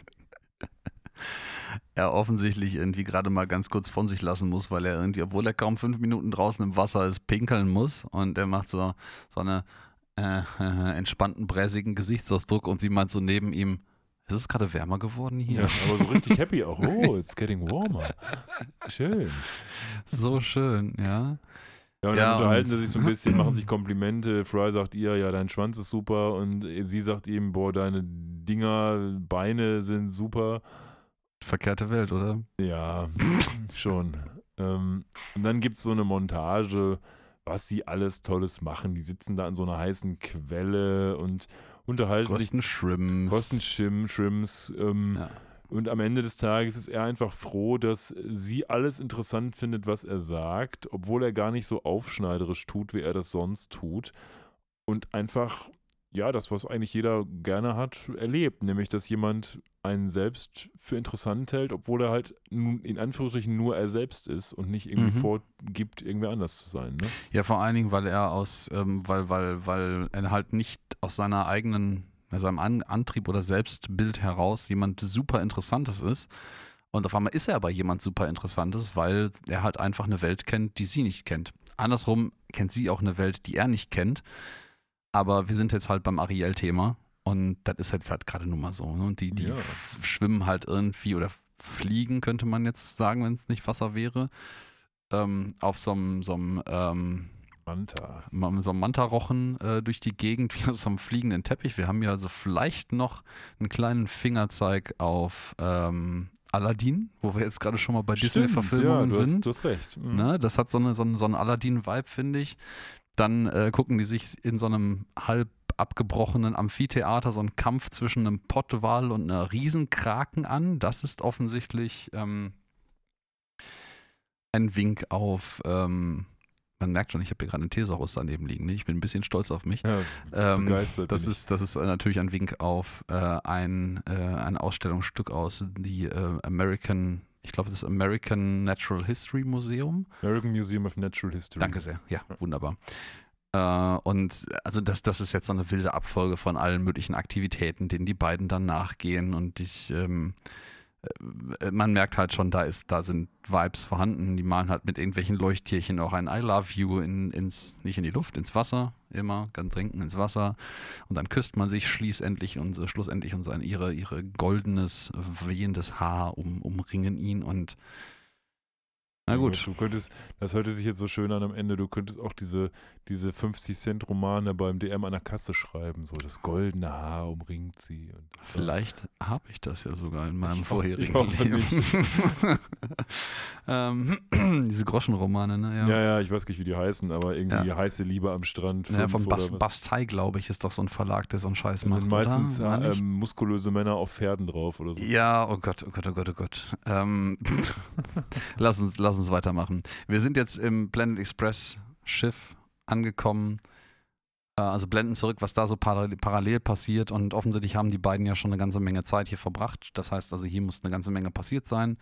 er offensichtlich irgendwie gerade mal ganz kurz von sich lassen muss, weil er irgendwie, obwohl er kaum fünf Minuten draußen im Wasser ist, pinkeln muss. Und er macht so, so eine äh, äh, entspannten, bräsigen Gesichtsausdruck und sie meint so neben ihm, ist es gerade wärmer geworden hier? Ja, aber so richtig happy auch. Oh, it's getting warmer. Schön. So schön, ja. Ja, und Ja, dann unterhalten und- sie sich so ein bisschen, machen sich Komplimente. Fry sagt ihr, ja, dein Schwanz ist super. Und sie sagt ihm, boah, deine Dinger, Beine sind super. Verkehrte Welt, oder? Ja, schon. Ähm, und dann gibt es so eine Montage, was sie alles Tolles machen. Die sitzen da an so einer heißen Quelle und unterhalten sich, Kosten Shrimps. kosten Shrimps. Ähm, Ja. Und am Ende des Tages ist er einfach froh, dass sie alles interessant findet, was er sagt, obwohl er gar nicht so aufschneiderisch tut, wie er das sonst tut. Und einfach ja, das, was eigentlich jeder gerne hat, erlebt. Nämlich, dass jemand einen selbst für interessant hält, obwohl er halt nun in Anführungsstrichen nur er selbst ist und nicht irgendwie Mhm. vorgibt, irgendwer anders zu sein. Ne? Ja, vor allen Dingen, weil er aus, ähm, weil, weil, weil er halt nicht aus seiner eigenen, aus seinem An Antrieb oder Selbstbild heraus jemand super Interessantes ist. Und auf einmal ist er aber jemand super Interessantes, weil er halt einfach eine Welt kennt, die sie nicht kennt. Andersrum kennt sie auch eine Welt, die er nicht kennt. Aber wir sind jetzt halt beim Ariel-Thema und das ist jetzt halt gerade nun mal so. Ne? Und die, die Ja. schwimmen halt irgendwie oder fliegen, könnte man jetzt sagen, wenn es nicht Wasser wäre, ähm, auf so einem, so einem ähm, Manta. mit so einem Mantarochen äh, durch die Gegend wie auf so einem fliegenden Teppich. Wir haben ja also vielleicht noch einen kleinen Fingerzeig auf ähm, Aladdin, wo wir jetzt gerade schon mal bei Disney-Verfilmungen ja, sind. Du hast recht. Mhm. Ne? Das hat so, eine, so einen, so einen Aladdin-Vibe, finde ich. Dann äh, gucken die sich in so einem halb abgebrochenen Amphitheater so einen Kampf zwischen einem Pottwal und einer Riesenkraken an. Das ist offensichtlich ähm, ein Wink auf, ähm, man merkt schon, ich habe hier gerade einen Thesaurus daneben liegen. Ne? Ich bin ein bisschen stolz auf mich. Ja, Ähm, begeistert. das ist, das ist natürlich ein Wink auf äh, ein, äh, ein Ausstellungsstück aus die äh, American, ich glaube, das American Natural History Museum. American Museum of Natural History. Danke sehr. Ja, wunderbar. Äh, und also das, das ist jetzt so eine wilde Abfolge von allen möglichen Aktivitäten, denen die beiden dann nachgehen. Und ich, ähm, äh, man merkt halt schon, da ist, da sind Vibes vorhanden. Die malen halt mit irgendwelchen Leuchttierchen auch ein I love you in, ins, nicht in die Luft, ins Wasser, immer, ganz trinken ins Wasser. Und dann küsst man sich schließlich und so- schlussendlich und sein, ihre, ihre goldenes, wehendes Haar um, umringen ihn und na gut. Du könntest, das hörte sich jetzt so schön an am Ende, du könntest auch diese, diese 50-Cent-Romane beim DM an der Kasse schreiben, so das goldene Haar umringt sie. Vielleicht habe ich das ja sogar in meinem Ich vorherigen hoffe Leben. ähm, diese Groschenromane, ne? Ja. Ja, ja, ich weiß nicht, wie die heißen, aber irgendwie heiße Liebe am Strand. Ja, von Bas. Bastei, glaube ich, ist doch so ein Verlag, der so einen Scheiß macht. sind meistens äh, muskulöse Männer auf Pferden drauf oder so. Ja, oh Gott, oh Gott, oh Gott, oh Gott. Ähm, lass, uns, lass uns weitermachen. Wir sind jetzt im Planet Express Schiff angekommen. Äh, Also blenden zurück, was da so parallel, parallel passiert. Und offensichtlich haben die beiden ja schon eine ganze Menge Zeit hier verbracht. Das heißt also, hier muss eine ganze Menge passiert sein.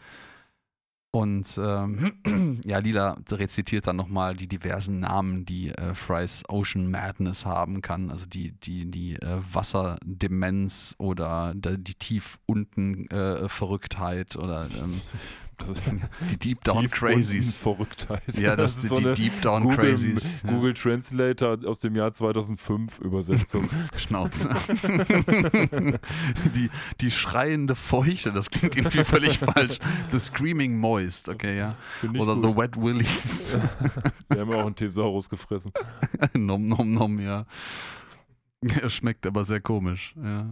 Und ähm, ja, Lila rezitiert dann nochmal die diversen Namen, die äh, Fry's Ocean Madness haben kann. Also die, die, die äh, Wasserdemenz oder die, die tief unten äh, Verrücktheit oder ähm, Das ist die Deep Down Crazies. Verrücktheit. Ja, das, ist ist so die eine Deep Down Google, Crazies. Ja. Google Translator aus dem Jahr 2005 Übersetzung. Schnauze. die, die schreiende Feuchte, das klingt irgendwie völlig falsch. The Screaming Moist, okay, ja. Oder gut. The Wet Willies. Wir haben ja auch einen Thesaurus gefressen. nom, nom, nom, ja. Er schmeckt aber sehr komisch, ja.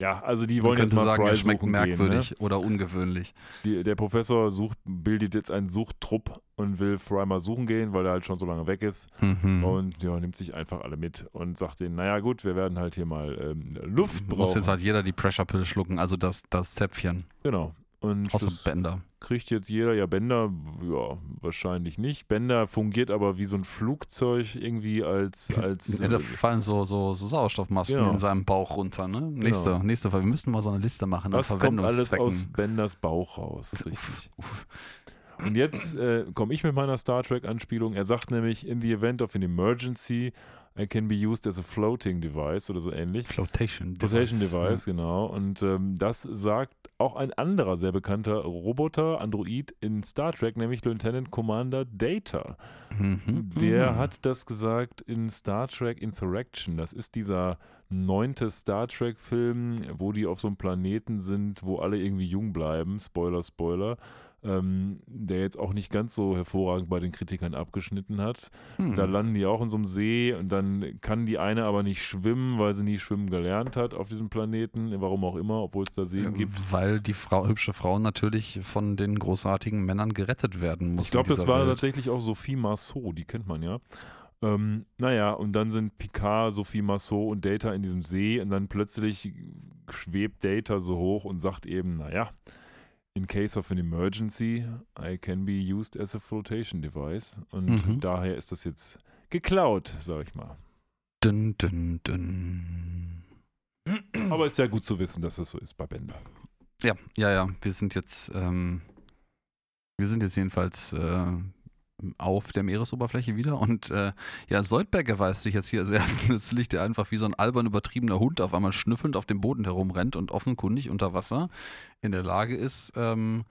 Ja, also die wollen jetzt könnte mal sagen, Fry schmeckt merkwürdig Gehen, oder ungewöhnlich. ne? die, der Professor sucht, bildet jetzt einen Suchtrupp und will Fry mal suchen gehen, weil er halt schon so lange weg ist. Mhm. Und ja, nimmt sich einfach alle mit und sagt denen, naja gut, wir werden halt hier mal ähm, Luft Muss brauchen. jetzt halt jeder die Pressure Pill schlucken, also das, das Zäpfchen genau. Und außer das Bänder. kriegt jetzt jeder, ja Bender, ja, wahrscheinlich nicht. Bender fungiert aber wie so ein Flugzeug irgendwie als, als Ja, da fallen so, so, so Sauerstoffmasken Genau. in seinem Bauch runter, ne? Nächste, nächste Fall. Wir müssten mal so eine Liste machen an was kommt alles Verwendungszwecken. aus Benders Bauch raus, richtig. Uff, uff. Und jetzt äh, komme ich mit meiner Star Trek-Anspielung. Er sagt nämlich, in the event of an emergency, I can be used as a floating device oder so ähnlich. Flotation. Flotation Device, genau. Und ähm, das sagt auch ein anderer sehr bekannter Roboter, Android in Star Trek, nämlich Lieutenant Commander Data. Ja. Mhm. Der Mhm. hat das gesagt in Star Trek Insurrection. Das ist dieser neunte Star Trek-Film, wo die auf so einem Planeten sind, wo alle irgendwie jung bleiben. Spoiler, Spoiler. Ähm, der jetzt auch nicht ganz so hervorragend bei den Kritikern abgeschnitten hat. Hm. Da landen die auch in so einem See und dann kann die eine aber nicht schwimmen, weil sie nie schwimmen gelernt hat auf diesem Planeten, warum auch immer, obwohl es da Seen Ja, gibt. Weil die Frau, hübsche Frau natürlich von den großartigen Männern gerettet werden muss. Ich glaube, das war Welt. tatsächlich auch Sophie Marceau, die kennt man ja. Ähm, naja, und dann sind Picard, Sophie Marceau und Data in diesem See und dann plötzlich schwebt Data so hoch und sagt eben, naja, in case of an emergency, I can be used as a flotation device. Und Mhm. daher ist das jetzt geklaut, sag ich mal. Dun, dun, dun. Aber ist ja gut zu wissen, dass das so ist bei Bender. Ja, ja, ja. Wir sind jetzt, ähm, wir sind jetzt jedenfalls äh, auf der Meeresoberfläche wieder und äh, ja, Soldberg erweist sich jetzt hier sehr nützlich, der einfach wie so ein albern übertriebener Hund auf einmal schnüffelnd auf dem Boden herumrennt und offenkundig unter Wasser in der Lage ist, ähm,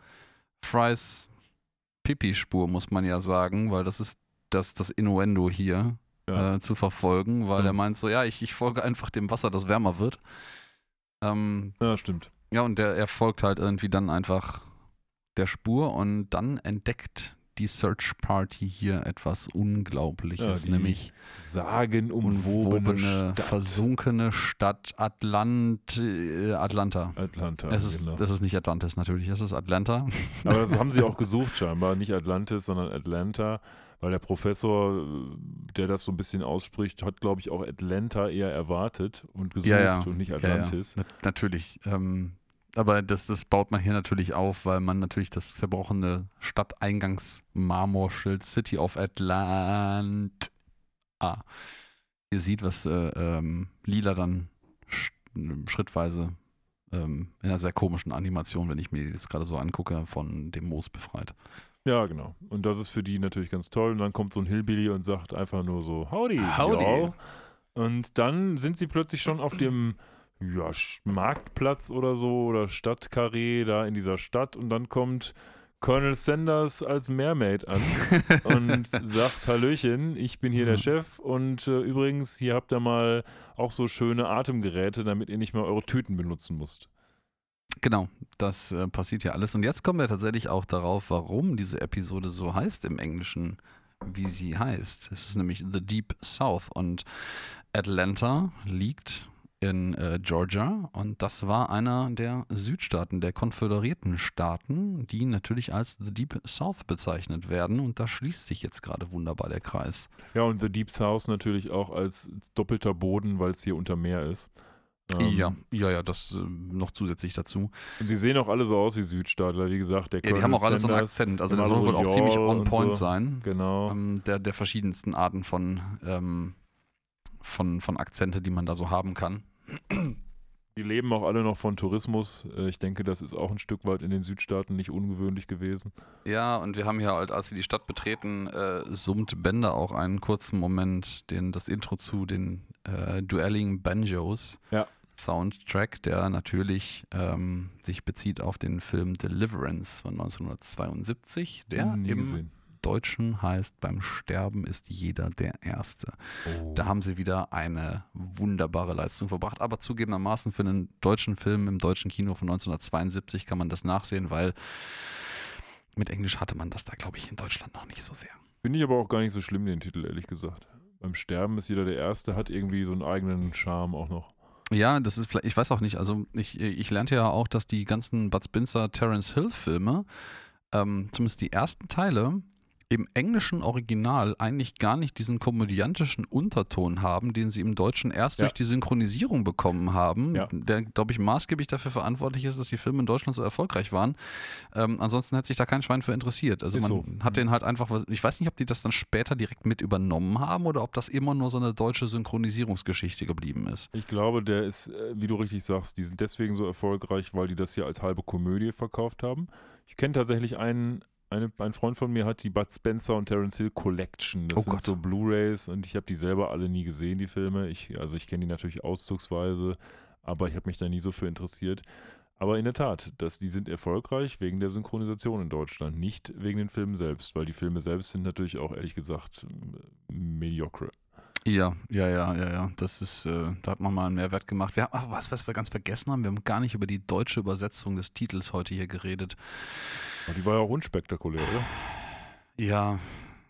Frys Pipi-Spur, muss man ja sagen, weil das ist das, das Innuendo hier Ja. äh, zu verfolgen, weil Mhm. er meint so, ja, ich, ich folge einfach dem Wasser, das wärmer wird. Ähm, Ja, stimmt. ja, und der, er folgt halt irgendwie dann einfach der Spur und dann entdeckt die Search Party hier etwas Unglaubliches, Ja, nämlich Sagenumwobene Stadt. versunkene Stadt Atlant, äh, Atlanta. Atlanta. Es ist, genau. das ist nicht Atlantis natürlich, es ist Atlanta. Aber das haben sie auch gesucht scheinbar. Nicht Atlantis, sondern Atlanta. Weil der Professor, äh, der das so ein bisschen ausspricht, hat, glaube ich, auch Atlanta eher erwartet und gesucht Ja, ja. und nicht Atlantis. Ja, na- natürlich. Ähm, aber das, das baut man hier natürlich auf, weil man natürlich das zerbrochene Stadteingangs-Marmorschild City of Atlant ah, hier sieht, was äh, ähm, Lila dann sch schrittweise ähm, in einer sehr komischen Animation, wenn ich mir das gerade so angucke, von dem Moos befreit. Ja, genau. Und das ist für die natürlich ganz toll. Und dann kommt so ein Hillbilly und sagt einfach nur so, Howdy. Howdy. y'all." Und dann sind sie plötzlich schon auf dem ja, Marktplatz oder so oder Stadtkarree da in dieser Stadt. Und dann kommt Colonel Sanders als Mermaid an und sagt, Hallöchen, ich bin hier der Mhm. Chef. Und äh, übrigens, hier habt ihr mal auch so schöne Atemgeräte, damit ihr nicht mehr eure Tüten benutzen müsst. Genau, das äh, passiert ja alles. Und jetzt kommen wir tatsächlich auch darauf, warum diese Episode so heißt im Englischen, wie sie heißt. Es ist nämlich The Deep South und Atlanta liegt in äh, Georgia und das war einer der Südstaaten, der konföderierten Staaten, die natürlich als The Deep South bezeichnet werden. Und da schließt sich jetzt gerade wunderbar der Kreis. Ja, und The Deep South natürlich auch als doppelter Boden, weil es hier unter Meer ist. Ähm, ja, ja, ja, das äh, noch zusätzlich dazu. Und sie sehen auch alle so aus wie Südstaatler, wie gesagt. Der Ja, die haben auch alle so einen Akzent, also der soll wohl auch ziemlich on point so. sein. Genau. ähm, der, der verschiedensten Arten von, ähm, von, von Akzente, die man da so haben kann. Die leben auch alle noch von Tourismus. Äh, Ich denke, das ist auch ein Stück weit in den Südstaaten nicht ungewöhnlich gewesen. Ja, und wir haben hier halt, als sie die Stadt betreten, äh, summt Bender auch einen kurzen Moment, den, das Intro zu den äh, Duelling Banjos. Ja. Soundtrack, der natürlich ähm, sich bezieht auf den Film Deliverance von 1972, der im gesehen. Deutschen heißt, beim Sterben ist jeder der Erste. Oh. Da haben sie wieder eine wunderbare Leistung verbracht. Aber zugegebenermaßen für einen deutschen Film im deutschen Kino von 1972 kann man das nachsehen, weil mit Englisch hatte man das da, glaube ich, in Deutschland noch nicht so sehr. Finde ich aber auch gar nicht so schlimm, den Titel, ehrlich gesagt. Beim Sterben ist jeder der Erste, hat irgendwie so einen eigenen Charme auch noch. Ja, das ist vielleicht, ich weiß auch nicht, also ich, ich lernte ja auch, dass die ganzen Bud Spencer, Terence Hill Filme, ähm, zumindest die ersten Teile, im englischen Original eigentlich gar nicht diesen komödiantischen Unterton haben, den sie im Deutschen erst Ja. durch die Synchronisierung bekommen haben, Ja. der, glaube ich, maßgeblich dafür verantwortlich ist, dass die Filme in Deutschland so erfolgreich waren. Ähm, ansonsten hätte sich da kein Schwein für interessiert. Also Ist man so. hat den halt einfach, ich weiß nicht, ob die das dann später direkt mit übernommen haben oder ob das immer nur so eine deutsche Synchronisierungsgeschichte geblieben ist. Ich glaube, der ist, äh, wie du richtig sagst, die sind deswegen so erfolgreich, weil die das hier als halbe Komödie verkauft haben. Ich kenne tatsächlich einen, eine, ein Freund von mir hat die Bud Spencer und Terence Hill Collection. Das Oh sind Gott. so Blu-Rays und ich habe die selber alle nie gesehen, die Filme. Ich, also ich kenne die natürlich auszugsweise, aber ich habe mich da nie so für interessiert. Aber in der Tat, das, die sind erfolgreich wegen der Synchronisation in Deutschland, nicht wegen den Filmen selbst, weil die Filme selbst sind natürlich auch ehrlich gesagt mediocre. Ja, ja, ja, ja, ja. Das ist, äh, da hat man mal einen Mehrwert gemacht. Wir haben, ach, was, was wir ganz vergessen haben, wir haben gar nicht über die deutsche Übersetzung des Titels heute hier geredet. Aber die war ja auch unspektakulär, oder? Ja,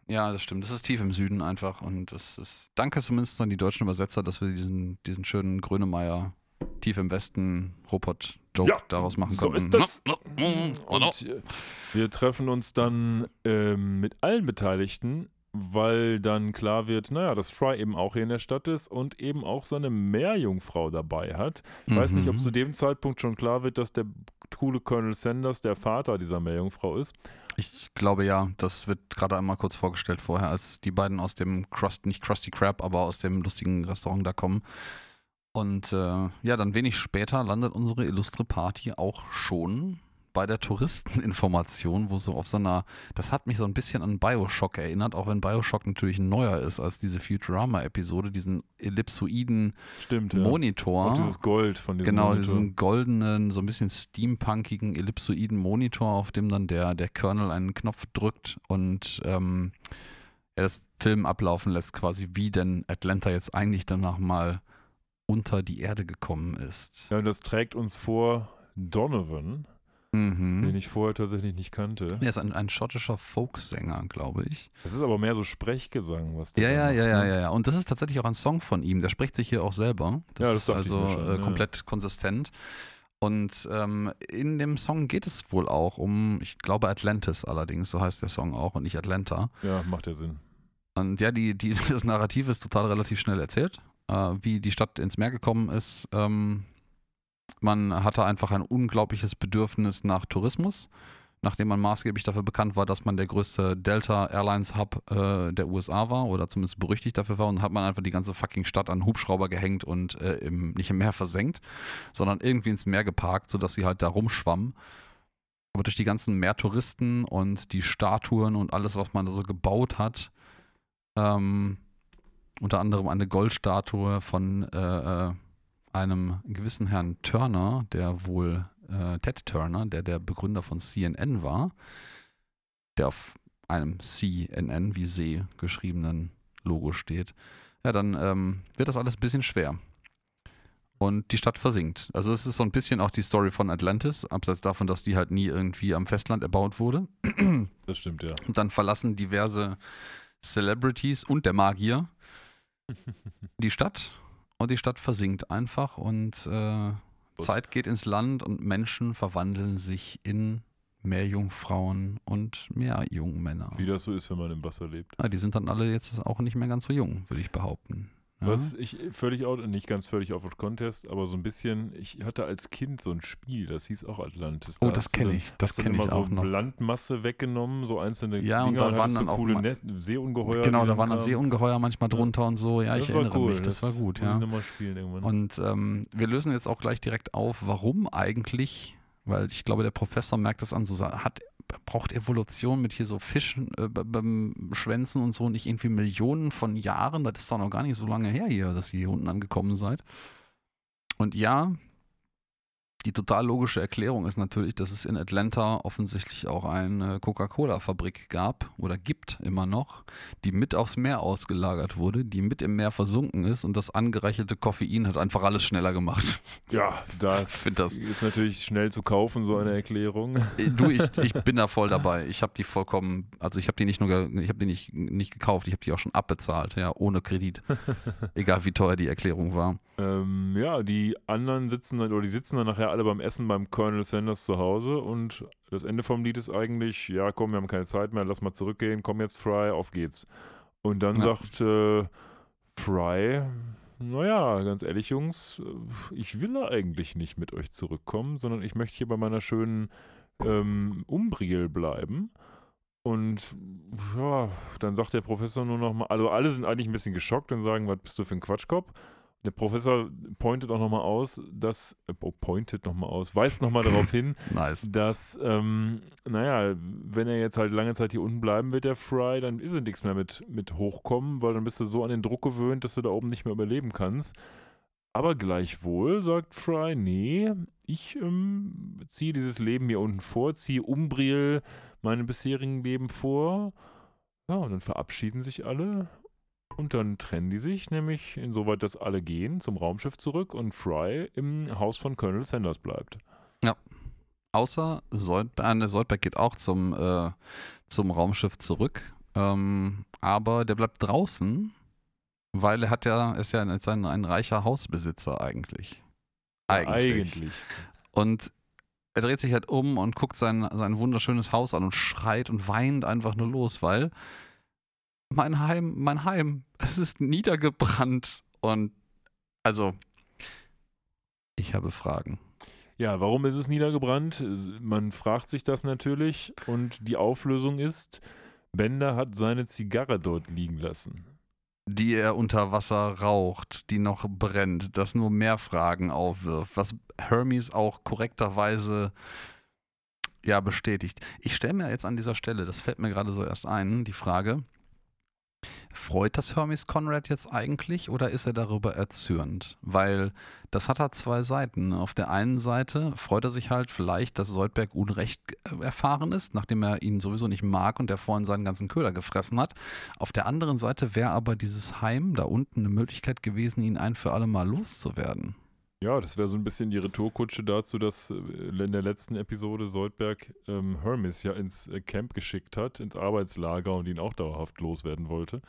ja, das stimmt. Das ist tief im Süden einfach und das ist. Danke zumindest an die deutschen Übersetzer, dass wir diesen, diesen schönen Grönemeyer tief im Westen Robot-Joke Ja, daraus machen so konnten. ist das. Und, wir treffen uns dann ähm, mit allen Beteiligten, weil dann klar wird, naja, dass Fry eben auch hier in der Stadt ist und eben auch seine Meerjungfrau dabei hat. Ich weiß nicht, ob Mhm. zu dem Zeitpunkt schon klar wird, dass der coole Colonel Sanders der Vater dieser Meerjungfrau ist. Ich glaube ja, das wird gerade einmal kurz vorgestellt vorher, als die beiden aus dem Crust, nicht Krusty Krab, aber aus dem lustigen Restaurant da kommen. Und äh, ja, dann wenig später landet unsere illustre Party auch schon bei der Touristeninformation, wo so auf so einer, das hat mich so ein bisschen an Bioshock erinnert, auch wenn Bioshock natürlich neuer ist als diese Futurama-Episode, diesen ellipsoiden Stimmt, ja. Monitor. Und dieses Gold von diesem Genau, Monitor. diesen goldenen, so ein bisschen steampunkigen, ellipsoiden Monitor, auf dem dann der, der Colonel einen Knopf drückt und ähm, er das Film ablaufen lässt, quasi wie denn Atlanta jetzt eigentlich danach mal unter die Erde gekommen ist. Ja, und das trägt uns vor Donovan, den Mhm. ich vorher tatsächlich nicht kannte. Er ist ein, ein schottischer Folksänger, glaube ich. Das ist aber mehr so Sprechgesang, was der Ja, ja, ja, ja, ne? ja, ja. Und das ist tatsächlich auch ein Song von ihm. Der spricht sich hier auch selber. Das, Ja, das ist also schon, äh, ja. komplett konsistent. Und ähm, in dem Song geht es wohl auch um, ich glaube Atlantis allerdings, so heißt der Song auch und nicht Atlanta. Ja, macht ja Sinn. Und ja, die, die, das Narrativ ist total relativ schnell erzählt, äh, wie die Stadt ins Meer gekommen ist. Ähm, man hatte einfach ein unglaubliches Bedürfnis nach Tourismus, nachdem man maßgeblich dafür bekannt war, dass man der größte Delta Airlines Hub äh, der USA war oder zumindest berüchtigt dafür war und hat man einfach die ganze fucking Stadt an Hubschrauber gehängt und äh, im, nicht im Meer versenkt, sondern irgendwie ins Meer geparkt, sodass sie halt da rumschwammen. Aber durch die ganzen Meertouristen und die Statuen und alles, was man da so gebaut hat, ähm, unter anderem eine Goldstatue von äh, äh, einem gewissen Herrn Turner, der wohl äh, Ted Turner, der der Begründer von CNN war, der auf einem CNN wie See geschriebenen Logo steht. Ja, dann ähm, wird das alles ein bisschen schwer. Und die Stadt versinkt. Also es ist so ein bisschen auch die Story von Atlantis, abseits davon, dass die halt nie irgendwie am Festland erbaut wurde. Das stimmt, ja. Und dann verlassen diverse Celebrities und der Magier die Stadt und die Stadt versinkt einfach und äh, Zeit geht ins Land und Menschen verwandeln sich in Meerjungfrauen und Meerjungmänner. Wie das so ist, wenn man im Wasser lebt. Ja, die sind dann alle jetzt auch nicht mehr ganz so jung, würde ich behaupten. Ja? Was ich völlig out, nicht ganz völlig out of contest, aber so ein bisschen, ich hatte als Kind so ein Spiel, das hieß auch Atlantis. Oh, Da das hast du kenne ich, das kenne ich auch so noch. Landmasse weggenommen, so einzelne Ja, und Dinger, da waren dann du auch coole Seeungeheuer. Genau, da waren dann. Seeungeheuer manchmal Ja. drunter und so. Ja, Das ich erinnere cool, mich, das, war gut, ja. Und ähm, wir lösen jetzt auch gleich direkt auf, warum eigentlich, weil ich glaube, der Professor merkt das an, so hat, braucht Evolution mit hier so Fischen, äh, Schwänzen und so nicht irgendwie Millionen von Jahren. Das ist doch noch gar nicht so lange her hier, dass ihr hier unten angekommen seid. Und ja, die total logische Erklärung ist natürlich, dass es in Atlanta offensichtlich auch eine Coca-Cola-Fabrik gab oder gibt immer noch, die mit aufs Meer ausgelagert wurde, die mit im Meer versunken ist und das angereicherte Koffein hat einfach alles schneller gemacht. ja, das, das- ist natürlich schnell zu kaufen, so eine Erklärung. Äh, Du, ich, ich bin da voll dabei. Ich habe die vollkommen, also ich habe die nicht nur, ich habe die nicht, nicht gekauft, ich habe die auch schon abbezahlt, ja, ohne Kredit. Egal wie teuer die Erklärung war. Ähm, ja, die anderen sitzen dann, oder die sitzen dann nachher alle beim Essen beim Colonel Sanders zu Hause und das Ende vom Lied ist eigentlich, ja komm, wir haben keine Zeit mehr, lass mal zurückgehen, komm jetzt Fry, auf geht's. Und dann Ja. sagt äh, Fry, naja, ganz ehrlich Jungs, äh, ich will eigentlich nicht mit euch zurückkommen, sondern ich möchte hier bei meiner schönen ähm, Umbriel bleiben. Und ja, dann sagt der Professor nur noch mal, also alle sind eigentlich ein bisschen geschockt und sagen, was bist du für ein Quatschkopf? Der Professor pointet auch nochmal aus, dass, äh, oh, pointet nochmal aus, weist nochmal darauf hin, Nice. dass, ähm, naja, wenn er jetzt halt lange Zeit hier unten bleiben wird, der Fry, dann ist er nichts mehr mit, mit hochkommen, weil dann bist du so an den Druck gewöhnt, dass du da oben nicht mehr überleben kannst. Aber gleichwohl sagt Fry, nee, ich ähm, ziehe dieses Leben hier unten vor, ziehe Umbriel meinem bisherigen Leben vor. Ja, und dann verabschieden sich alle und dann trennen die sich, nämlich insoweit, dass alle gehen zum Raumschiff zurück und Fry im Haus von Colonel Sanders bleibt. Außer Soldberg, Soldberg geht auch zum, äh, zum Raumschiff zurück. Ähm, aber der bleibt draußen, weil er hat ja, ist ja ein, ist ein, ein reicher Hausbesitzer eigentlich. Eigentlich. Eigentlich. Und er dreht sich halt um und guckt sein, sein wunderschönes Haus an und schreit und weint einfach nur los, weil mein Heim, mein Heim, es ist niedergebrannt. Und also, ich habe Fragen. Ja, warum ist es niedergebrannt? Man fragt sich das natürlich und die Auflösung ist, Bender hat seine Zigarre dort liegen lassen. die er unter Wasser raucht, die noch brennt, das nur mehr Fragen aufwirft, was Hermes auch korrekterweise ja bestätigt. Ich stelle mir jetzt an dieser Stelle, das fällt mir gerade so erst ein, die Frage, freut das Hermes Conrad jetzt eigentlich oder ist er darüber erzürnt? Weil das hat halt zwei Seiten. Auf der einen Seite freut er sich halt vielleicht, dass Soldberg Unrecht äh, erfahren ist, nachdem er ihn sowieso nicht mag und der vorhin seinen ganzen Köder gefressen hat. Auf der anderen Seite wäre aber dieses Heim da unten eine Möglichkeit gewesen, ihn ein für alle Mal loszuwerden. Ja, das wäre so ein bisschen die Retourkutsche dazu, dass äh, in der letzten Episode Soldberg ähm, Hermes ja ins äh, Camp geschickt hat, ins Arbeitslager und ihn auch dauerhaft loswerden wollte.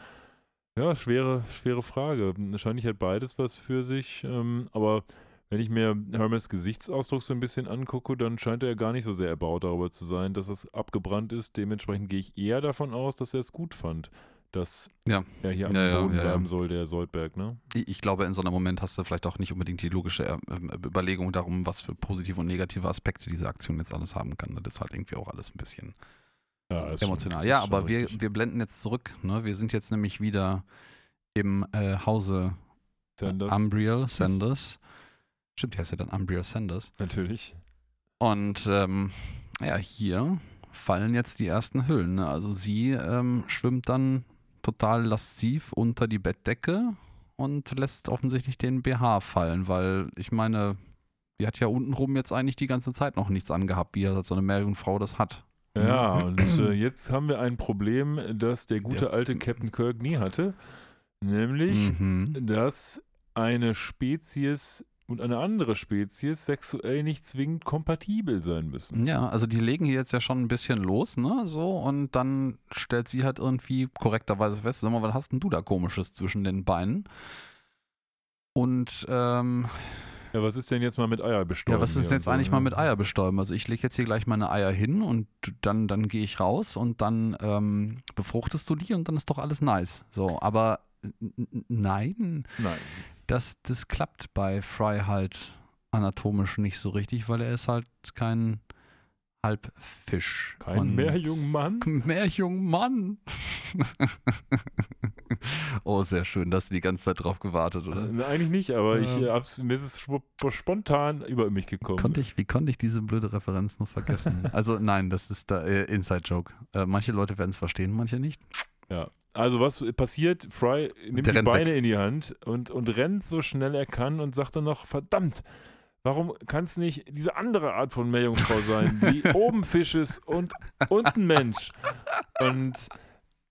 Ja, schwere, schwere Frage. Wahrscheinlich hat beides was für sich, ähm, aber wenn ich mir Hermes Gesichtsausdruck so ein bisschen angucke, dann scheint er gar nicht so sehr erbaut darüber zu sein, dass es abgebrannt ist. Dementsprechend gehe ich eher davon aus, dass er es gut fand, dass Ja. er hier am Ja, Boden ja, bleiben soll, der Soldberg, ne? Ich glaube, in so einem Moment hast du vielleicht auch nicht unbedingt die logische äh, äh, Überlegung darum, was für positive und negative Aspekte diese Aktion jetzt alles haben kann. Das ist halt irgendwie auch alles ein bisschen schon- emotional. ist ja, schon aber wir, richtig. wir blenden jetzt zurück. Ne? Wir sind jetzt nämlich wieder im äh, Hause Sanders, Umbriel Sanders. Stimmt, die heißt ja dann Umbriel Sanders. natürlich. Und ähm, ja, hier fallen jetzt die ersten Hüllen. Ne? Also sie ähm, schwimmt dann total lasziv unter die Bettdecke und lässt offensichtlich den BH fallen, weil ich meine, die hat ja untenrum jetzt eigentlich die ganze Zeit noch nichts angehabt, wie so eine Meerjungfrau das hat. Ja, und äh, jetzt haben wir ein Problem, das der gute Ja. alte Captain Kirk nie hatte. Nämlich, Mhm. dass eine Spezies und eine andere Spezies sexuell nicht zwingend kompatibel sein müssen. Ja, also die legen hier jetzt ja schon ein bisschen los, ne, so, und dann stellt sie halt irgendwie korrekterweise fest, sag mal, was hast denn du da komisches zwischen den Beinen? Und, ähm, Ja, was ist denn jetzt mal mit Eier bestäuben? ja, was ist jetzt so, eigentlich ne? mal mit Eier bestäuben? Also ich lege jetzt hier gleich meine Eier hin und dann, dann gehe ich raus und dann ähm, befruchtest du die und dann ist doch alles nice. So, aber nein, Nein. Das, das klappt bei Fry halt anatomisch nicht so richtig, weil er ist halt kein Halbfisch. Kein Und- Meerjungmann? Meerjungmann. oh, sehr schön, dass du die ganze Zeit drauf gewartet, oder? Äh, Eigentlich nicht, aber ich, Ja. äh, hab's, mir ist es spo- spontan über mich gekommen. Konnte ich, wie konnte ich diese blöde Referenz noch vergessen? also nein, das ist da äh, Inside-Joke. Äh, manche Leute werden es verstehen, manche nicht. Ja. Also was passiert? Fry nimmt die Beine weg. in die Hand und, und rennt so schnell er kann und sagt dann noch, verdammt, warum kann es nicht diese andere Art von Meerjungfrau sein, die oben Fisch ist und unten Mensch? Und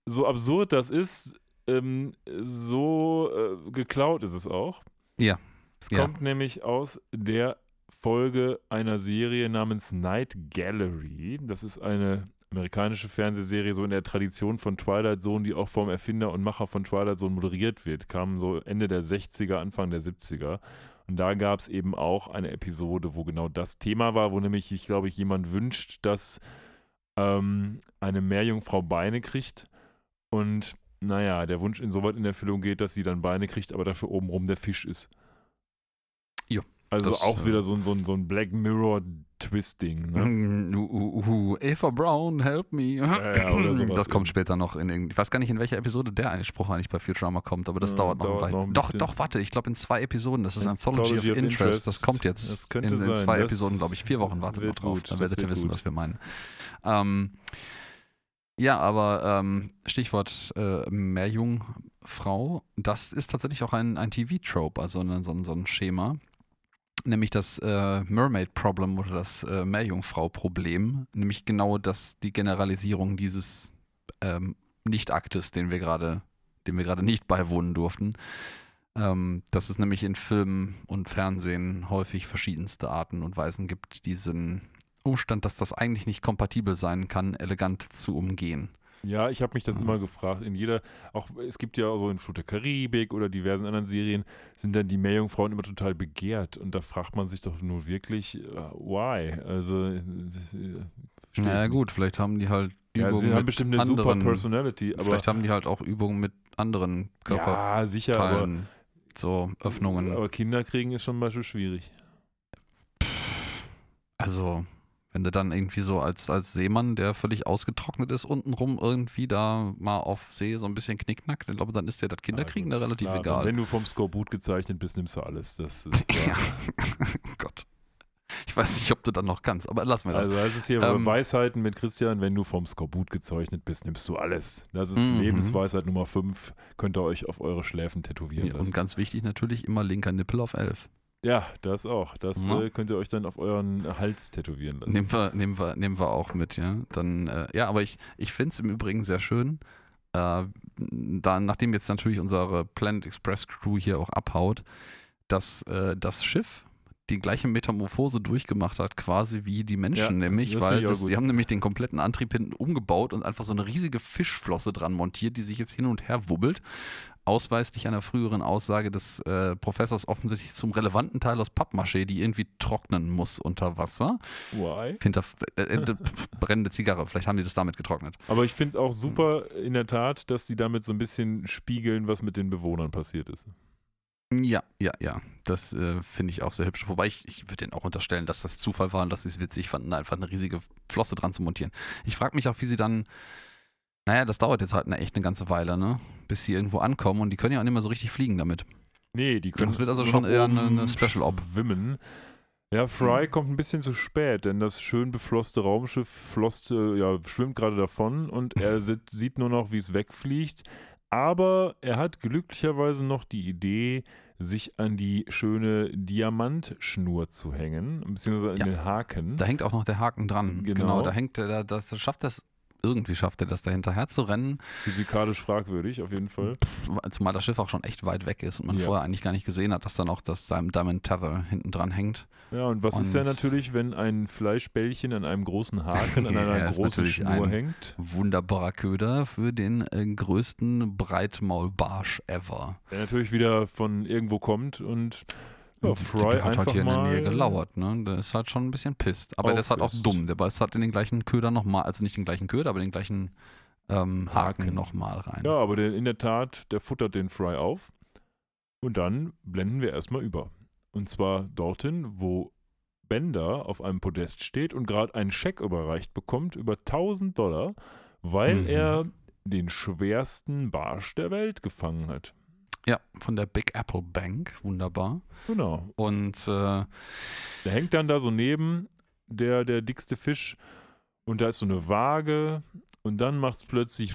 so absurd das ist, ähm, so äh, geklaut ist es auch. Ja. Es Ja. kommt nämlich aus der Folge einer Serie namens Night Gallery. Das ist eine amerikanische Fernsehserie, so in der Tradition von Twilight Zone, die auch vom Erfinder und Macher von Twilight Zone moderiert wird. Kam so Ende der 60er, Anfang der 70er. Und da gab es eben auch eine Episode, wo genau das Thema war, wo nämlich, ich glaube, ich jemand wünscht, dass ähm, eine Meerjungfrau Beine kriegt. Und naja, der Wunsch insoweit in Erfüllung geht, dass sie dann Beine kriegt, aber dafür obenrum der Fisch ist. Also das, auch äh, wieder so ein, so ein, so ein Black Mirror Twisting. Ne? Uh, uh, uh, Eva Brown, help me. ja, sowas das kommt später noch in Ich weiß gar nicht, in welcher Episode der Spruch eigentlich bei Futurama kommt, aber das Ja, dauert noch dauert ein noch Weilchen. ein Doch, doch, warte, ich glaube in zwei Episoden. Das ist Anthology Anthology of, Interest. Interest. Das kommt jetzt Das könnte in, in sein. zwei Das Episoden, glaube ich. Vier Wochen wartet noch drauf. gut, Dann werdet ihr wissen, gut. was wir meinen. Ähm, ja, aber ähm, Stichwort äh, Meerjungfrau, das ist tatsächlich auch ein, ein TV-Trope, also ein, so, ein, so ein Schema. Nämlich das äh, Mermaid-Problem oder das äh, Meerjungfrau-Problem. Nämlich genau das, die Generalisierung dieses ähm, Nicht-Aktes, den wir gerade, dem wir gerade nicht beiwohnen durften. Ähm, dass es nämlich in Filmen und Fernsehen häufig verschiedenste Arten und Weisen gibt, diesen Umstand, dass das eigentlich nicht kompatibel sein kann, elegant zu umgehen. Ja, ich habe mich das immer gefragt. In jeder, auch es gibt ja so in Flut der Karibik oder diversen anderen Serien, sind dann die Meerjungfrauen immer total begehrt. Und da fragt man sich doch nur wirklich, äh, why? Also, äh, ich gut, vielleicht haben die halt nicht. Ja, Übungen sie haben mit bestimmt eine super anderen, Personality, aber vielleicht haben die halt auch Übungen mit anderen ja, sicher, aber, Körperteilen, so Öffnungen. aber Kinder kriegen ist schon zum Beispiel schwierig. Also, wenn du dann irgendwie so als, als Seemann, der völlig ausgetrocknet ist, untenrum irgendwie da mal auf See so ein bisschen knickknack, ich glaube, dann ist dir das Kinderkriegen Ja, da relativ klar, egal. Wenn du vom Skorbut gezeichnet bist, nimmst du alles. Das ist ja. Gott. Ich weiß nicht, ob du dann noch kannst, aber lassen wir das. Also das ist hier Ähm, Weisheiten mit Christian, wenn du vom Skorbut gezeichnet bist, nimmst du alles. Das ist Mhm. Lebensweisheit Nummer 5, könnt ihr euch auf eure Schläfen tätowieren Ja, lassen. und ganz wichtig natürlich immer linker Nippel auf 11. ja, das auch. Das Ja. äh, könnt ihr euch dann auf euren Hals tätowieren lassen. Nehmen wir, nehmen, wir, nehmen wir auch mit, ja. Dann, äh, ja, aber ich, ich finde es im Übrigen sehr schön, äh, da, nachdem jetzt natürlich unsere Planet Express Crew hier auch abhaut, dass äh, das Schiff die gleiche Metamorphose durchgemacht hat, quasi wie die Menschen, Ja, nämlich, weil das, die haben nämlich den kompletten Antrieb hinten umgebaut und einfach so eine riesige Fischflosse dran montiert, die sich jetzt hin und her wubbelt. Ausweislich einer früheren Aussage des äh, Professors offensichtlich zum relevanten Teil aus Pappmaché, die irgendwie trocknen muss unter Wasser. Why? Hinter äh, äh, brennende Zigarre, vielleicht haben die das damit getrocknet. Aber ich finde auch super in der Tat, dass sie damit so ein bisschen spiegeln, was mit den Bewohnern passiert ist. Ja, ja, ja. Das äh, finde ich auch sehr hübsch. Wobei ich, ich würde denen auch unterstellen, dass das Zufall war und dass sie es witzig fanden, einfach eine riesige Flosse dran zu montieren. Ich frage mich auch, wie sie dann. Naja, das dauert jetzt halt eine, echt eine ganze Weile, ne? Bis sie irgendwo ankommen und die können ja auch nicht mehr so richtig fliegen damit. Nee, die können Das wird also schon eher eine- eine Special Op. Schwimmen. Ja, Fry kommt ein bisschen zu spät, denn das schön beflosste Raumschiff floste, ja, schwimmt gerade davon und er sieht nur noch, wie es wegfliegt. Aber er hat glücklicherweise noch die Idee, sich an die schöne Diamantschnur zu hängen, beziehungsweise an Ja. den Haken. Da hängt auch noch der Haken dran. Genau. da hängt der, da, das schafft das, irgendwie schafft er das da hinterher zu rennen, Physikalisch fragwürdig, auf jeden Fall. zumal das Schiff auch schon echt weit weg ist und man Ja. vorher eigentlich gar nicht gesehen hat, dass dann auch das Diamond Tether hinten dran hängt. Ja, und was ist ja Und- natürlich, wenn ein Fleischbällchen an einem großen Haken an Ja, einer ist großen Schnur hängt? wunderbarer Köder für den äh, größten Breitmaulbarsch ever. Der natürlich wieder von irgendwo kommt und ja, Fry der hat halt hier in der Nähe gelauert, ne? Der ist halt schon ein bisschen pisst. Aber der ist halt auch dumm. Der beißt halt in den gleichen Köder nochmal, also nicht den gleichen Köder, aber den gleichen ähm, Haken, Haken. nochmal rein. Ja, aber der, in der Tat, der futtert den Fry auf und dann blenden wir erstmal über. Und zwar dorthin, wo Bender auf einem Podest steht und gerade einen Scheck überreicht bekommt über 1000 Dollar, weil Mhm. er den schwersten Barsch der Welt gefangen hat. Ja, von der Big Apple Bank. Wunderbar. Genau. Und äh, Der hängt dann da so neben der, der dickste Fisch und da ist so eine Waage und dann macht es plötzlich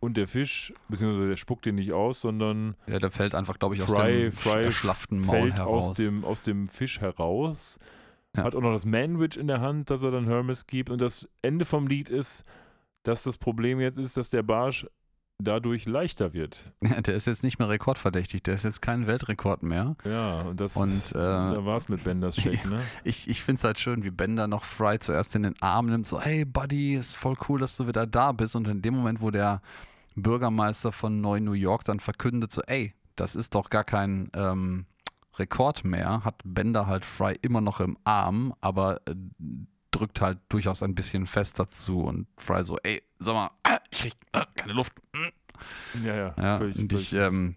und der Fisch, beziehungsweise der spuckt den nicht aus, sondern ja, der fällt einfach, glaube ich, aus Fry, dem Fry erschlafften Maul fällt heraus. aus dem, aus dem Fisch heraus. Ja. Hat auch noch das Manwich in der Hand, das er dann Hermes gibt. Und das Ende vom Lied ist, dass das Problem jetzt ist, dass der Barsch dadurch leichter wird. Ja, der ist jetzt nicht mehr rekordverdächtig. Der ist jetzt kein Weltrekord mehr. Ja, und das Und, äh, da war es mit Benders Scheck, ne? Ich, ich finde es halt schön, wie Bender noch Fry zuerst in den Arm nimmt, so, hey Buddy, ist voll cool, dass du wieder da bist. Und in dem Moment, wo der Bürgermeister von Neu-New York dann verkündet, so, ey, das ist doch gar kein ähm, Rekord mehr, hat Bender halt Fry immer noch im Arm, aber äh, drückt halt durchaus ein bisschen fester zu. Und Fry so, ey, sag mal, ich krieg äh, keine Luft. Ja, ja. Ja, völlig- und ich, ähm,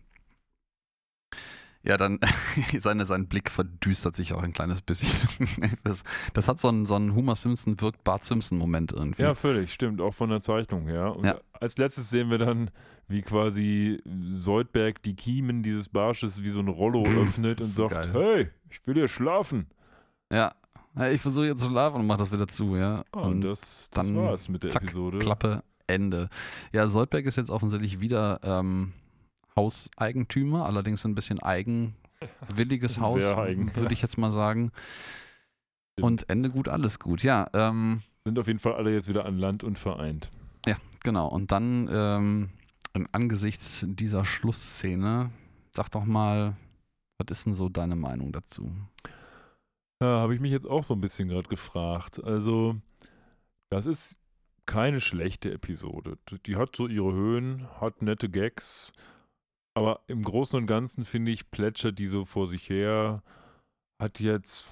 ja, dann seine, sein Blick verdüstert sich auch ein kleines bisschen. das, das hat so einen, so einen Homer Simpson wirkt Bart Simpson Moment irgendwie. ja, völlig, stimmt, auch von der Zeichnung her. Und Ja. als letztes sehen wir dann, wie quasi Soldberg die Kiemen dieses Barsches wie so ein Rollo öffnet und sagt, geil. hey, ich will hier schlafen. ja. Ich versuche jetzt zu schlafen und mach das wieder zu, ja. Ah, und und das, das dann war's mit der zack, Episode. Klappe, Ende. Ja, Soldberg ist jetzt offensichtlich wieder ähm, Hauseigentümer, allerdings ein bisschen eigenwilliges Haus, eigen, würde ja. ich jetzt mal sagen. Und Ende gut, alles gut. Ja, ähm, Sind auf jeden Fall alle jetzt wieder an Land und vereint. Genau, und dann ähm, angesichts dieser Schlussszene, sag doch mal, was ist denn so deine Meinung dazu? Ja, habe ich mich jetzt auch so ein bisschen gerade gefragt. Also, das ist keine schlechte Episode. Die hat so ihre Höhen, hat nette Gags, aber im Großen und Ganzen finde ich, plätschert die so vor sich her. Hat jetzt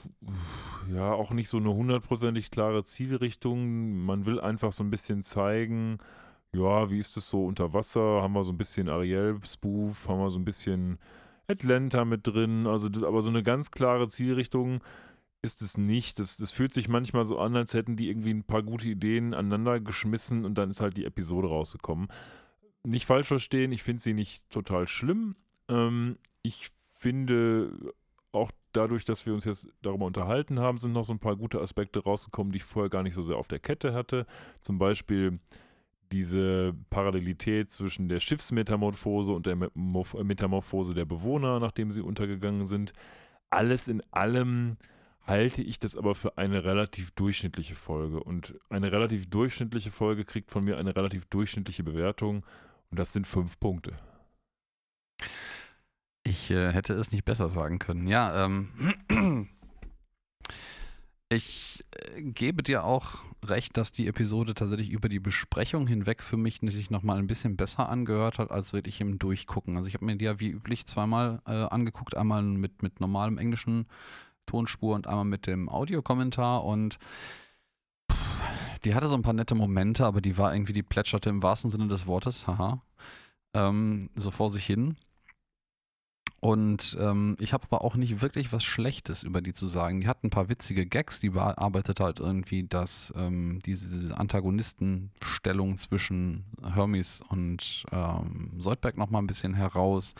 ja auch nicht so eine hundertprozentig klare Zielrichtung. Man will einfach so ein bisschen zeigen, ja, wie ist es so unter Wasser? Haben wir so ein bisschen Ariel-Spoof, haben wir so ein bisschen Atlanta mit drin, also aber so eine ganz klare Zielrichtung ist es nicht. Das, das fühlt sich manchmal so an, als hätten die irgendwie ein paar gute Ideen aneinander geschmissen und dann ist halt die Episode rausgekommen. Nicht falsch verstehen, ich finde sie nicht total schlimm. Ähm, ich finde auch dadurch, dass wir uns jetzt darüber unterhalten haben, sind noch so ein paar gute Aspekte rausgekommen, die ich vorher gar nicht so sehr auf der Kette hatte. Zum Beispiel diese Parallelität zwischen der Schiffsmetamorphose und der Metamorphose der Bewohner, nachdem sie untergegangen sind. Alles in allem halte ich das aber für eine relativ durchschnittliche Folge. Und eine relativ durchschnittliche Folge kriegt von mir eine relativ durchschnittliche Bewertung. Und das sind fünf Punkte. Ich äh, hätte es nicht besser sagen können. Ja, ähm, ich äh, gebe dir auch recht, dass die Episode tatsächlich über die Besprechung hinweg für mich sich nochmal ein bisschen besser angehört hat, als wirklich im Durchgucken. Also ich habe mir die ja wie üblich zweimal äh, angeguckt, einmal mit, mit normalem englischen Tonspur und einmal mit dem Audiokommentar und die hatte so ein paar nette Momente, aber die war irgendwie, die plätscherte im wahrsten Sinne des Wortes, haha, ähm, so vor sich hin. Und ähm, ich habe aber auch nicht wirklich was Schlechtes über die zu sagen. Die hat ein paar witzige Gags, die bearbeitet halt irgendwie das, ähm, diese, diese Antagonistenstellung zwischen Hermes und ähm, Soldberg nochmal ein bisschen heraus.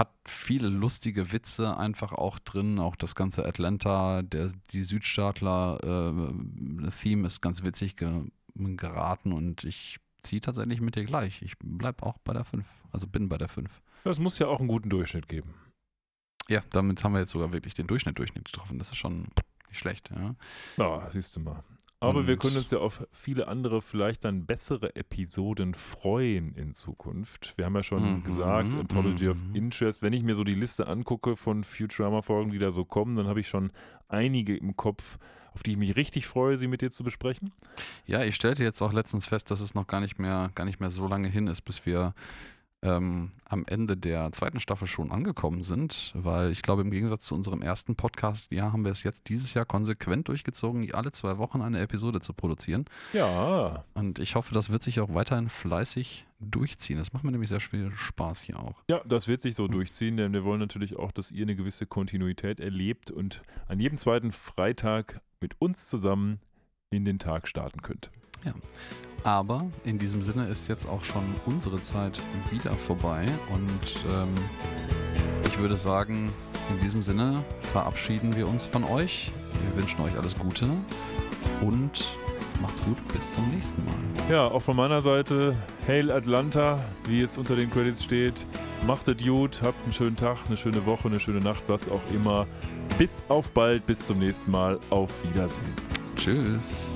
Hat viele lustige Witze einfach auch drin. Auch das ganze Atlanta, der, die Südstaatler-Theme äh, ist ganz witzig ge geraten und ich ziehe tatsächlich mit dir gleich. Ich bleibe auch bei der 5. Also bin bei der 5. Es muss ja auch einen guten Durchschnitt geben. Ja, damit haben wir jetzt sogar wirklich den Durchschnitt, Durchschnitt getroffen. Das ist schon nicht schlecht, ja. Ja, siehst du mal. Aber Und wir können uns ja auf viele andere, vielleicht dann bessere Episoden freuen in Zukunft. Wir haben ja schon mhm, gesagt, Anthology mhm. of Interest. Wenn ich mir so die Liste angucke von Futurama-Folgen, die da so kommen, dann habe ich schon einige im Kopf, auf die ich mich richtig freue, sie mit dir zu besprechen. Ja, ich stellte jetzt auch letztens fest, dass es noch gar nicht mehr, gar nicht mehr so lange hin ist, bis wir ähm, am Ende der zweiten Staffel schon angekommen sind, weil ich glaube, im Gegensatz zu unserem ersten Podcast, ja, haben wir es jetzt dieses Jahr konsequent durchgezogen, alle zwei Wochen eine Episode zu produzieren. Ja. Und ich hoffe, das wird sich auch weiterhin fleißig durchziehen. Das macht mir nämlich sehr viel Spaß hier auch. Ja, das wird sich so durchziehen, denn wir wollen natürlich auch, dass ihr eine gewisse Kontinuität erlebt und an jedem zweiten Freitag mit uns zusammen in den Tag starten könnt. Ja. Aber in diesem Sinne ist jetzt auch schon unsere Zeit wieder vorbei und ähm, ich würde sagen, in diesem Sinne verabschieden wir uns von euch. Wir wünschen euch alles Gute und macht's gut. Bis zum nächsten Mal. Ja, auch von meiner Seite, Hail Atlanta, wie es unter den Credits steht. Macht es gut, habt einen schönen Tag, eine schöne Woche, eine schöne Nacht, was auch immer. Bis auf bald, bis zum nächsten Mal. Auf Wiedersehen. Tschüss.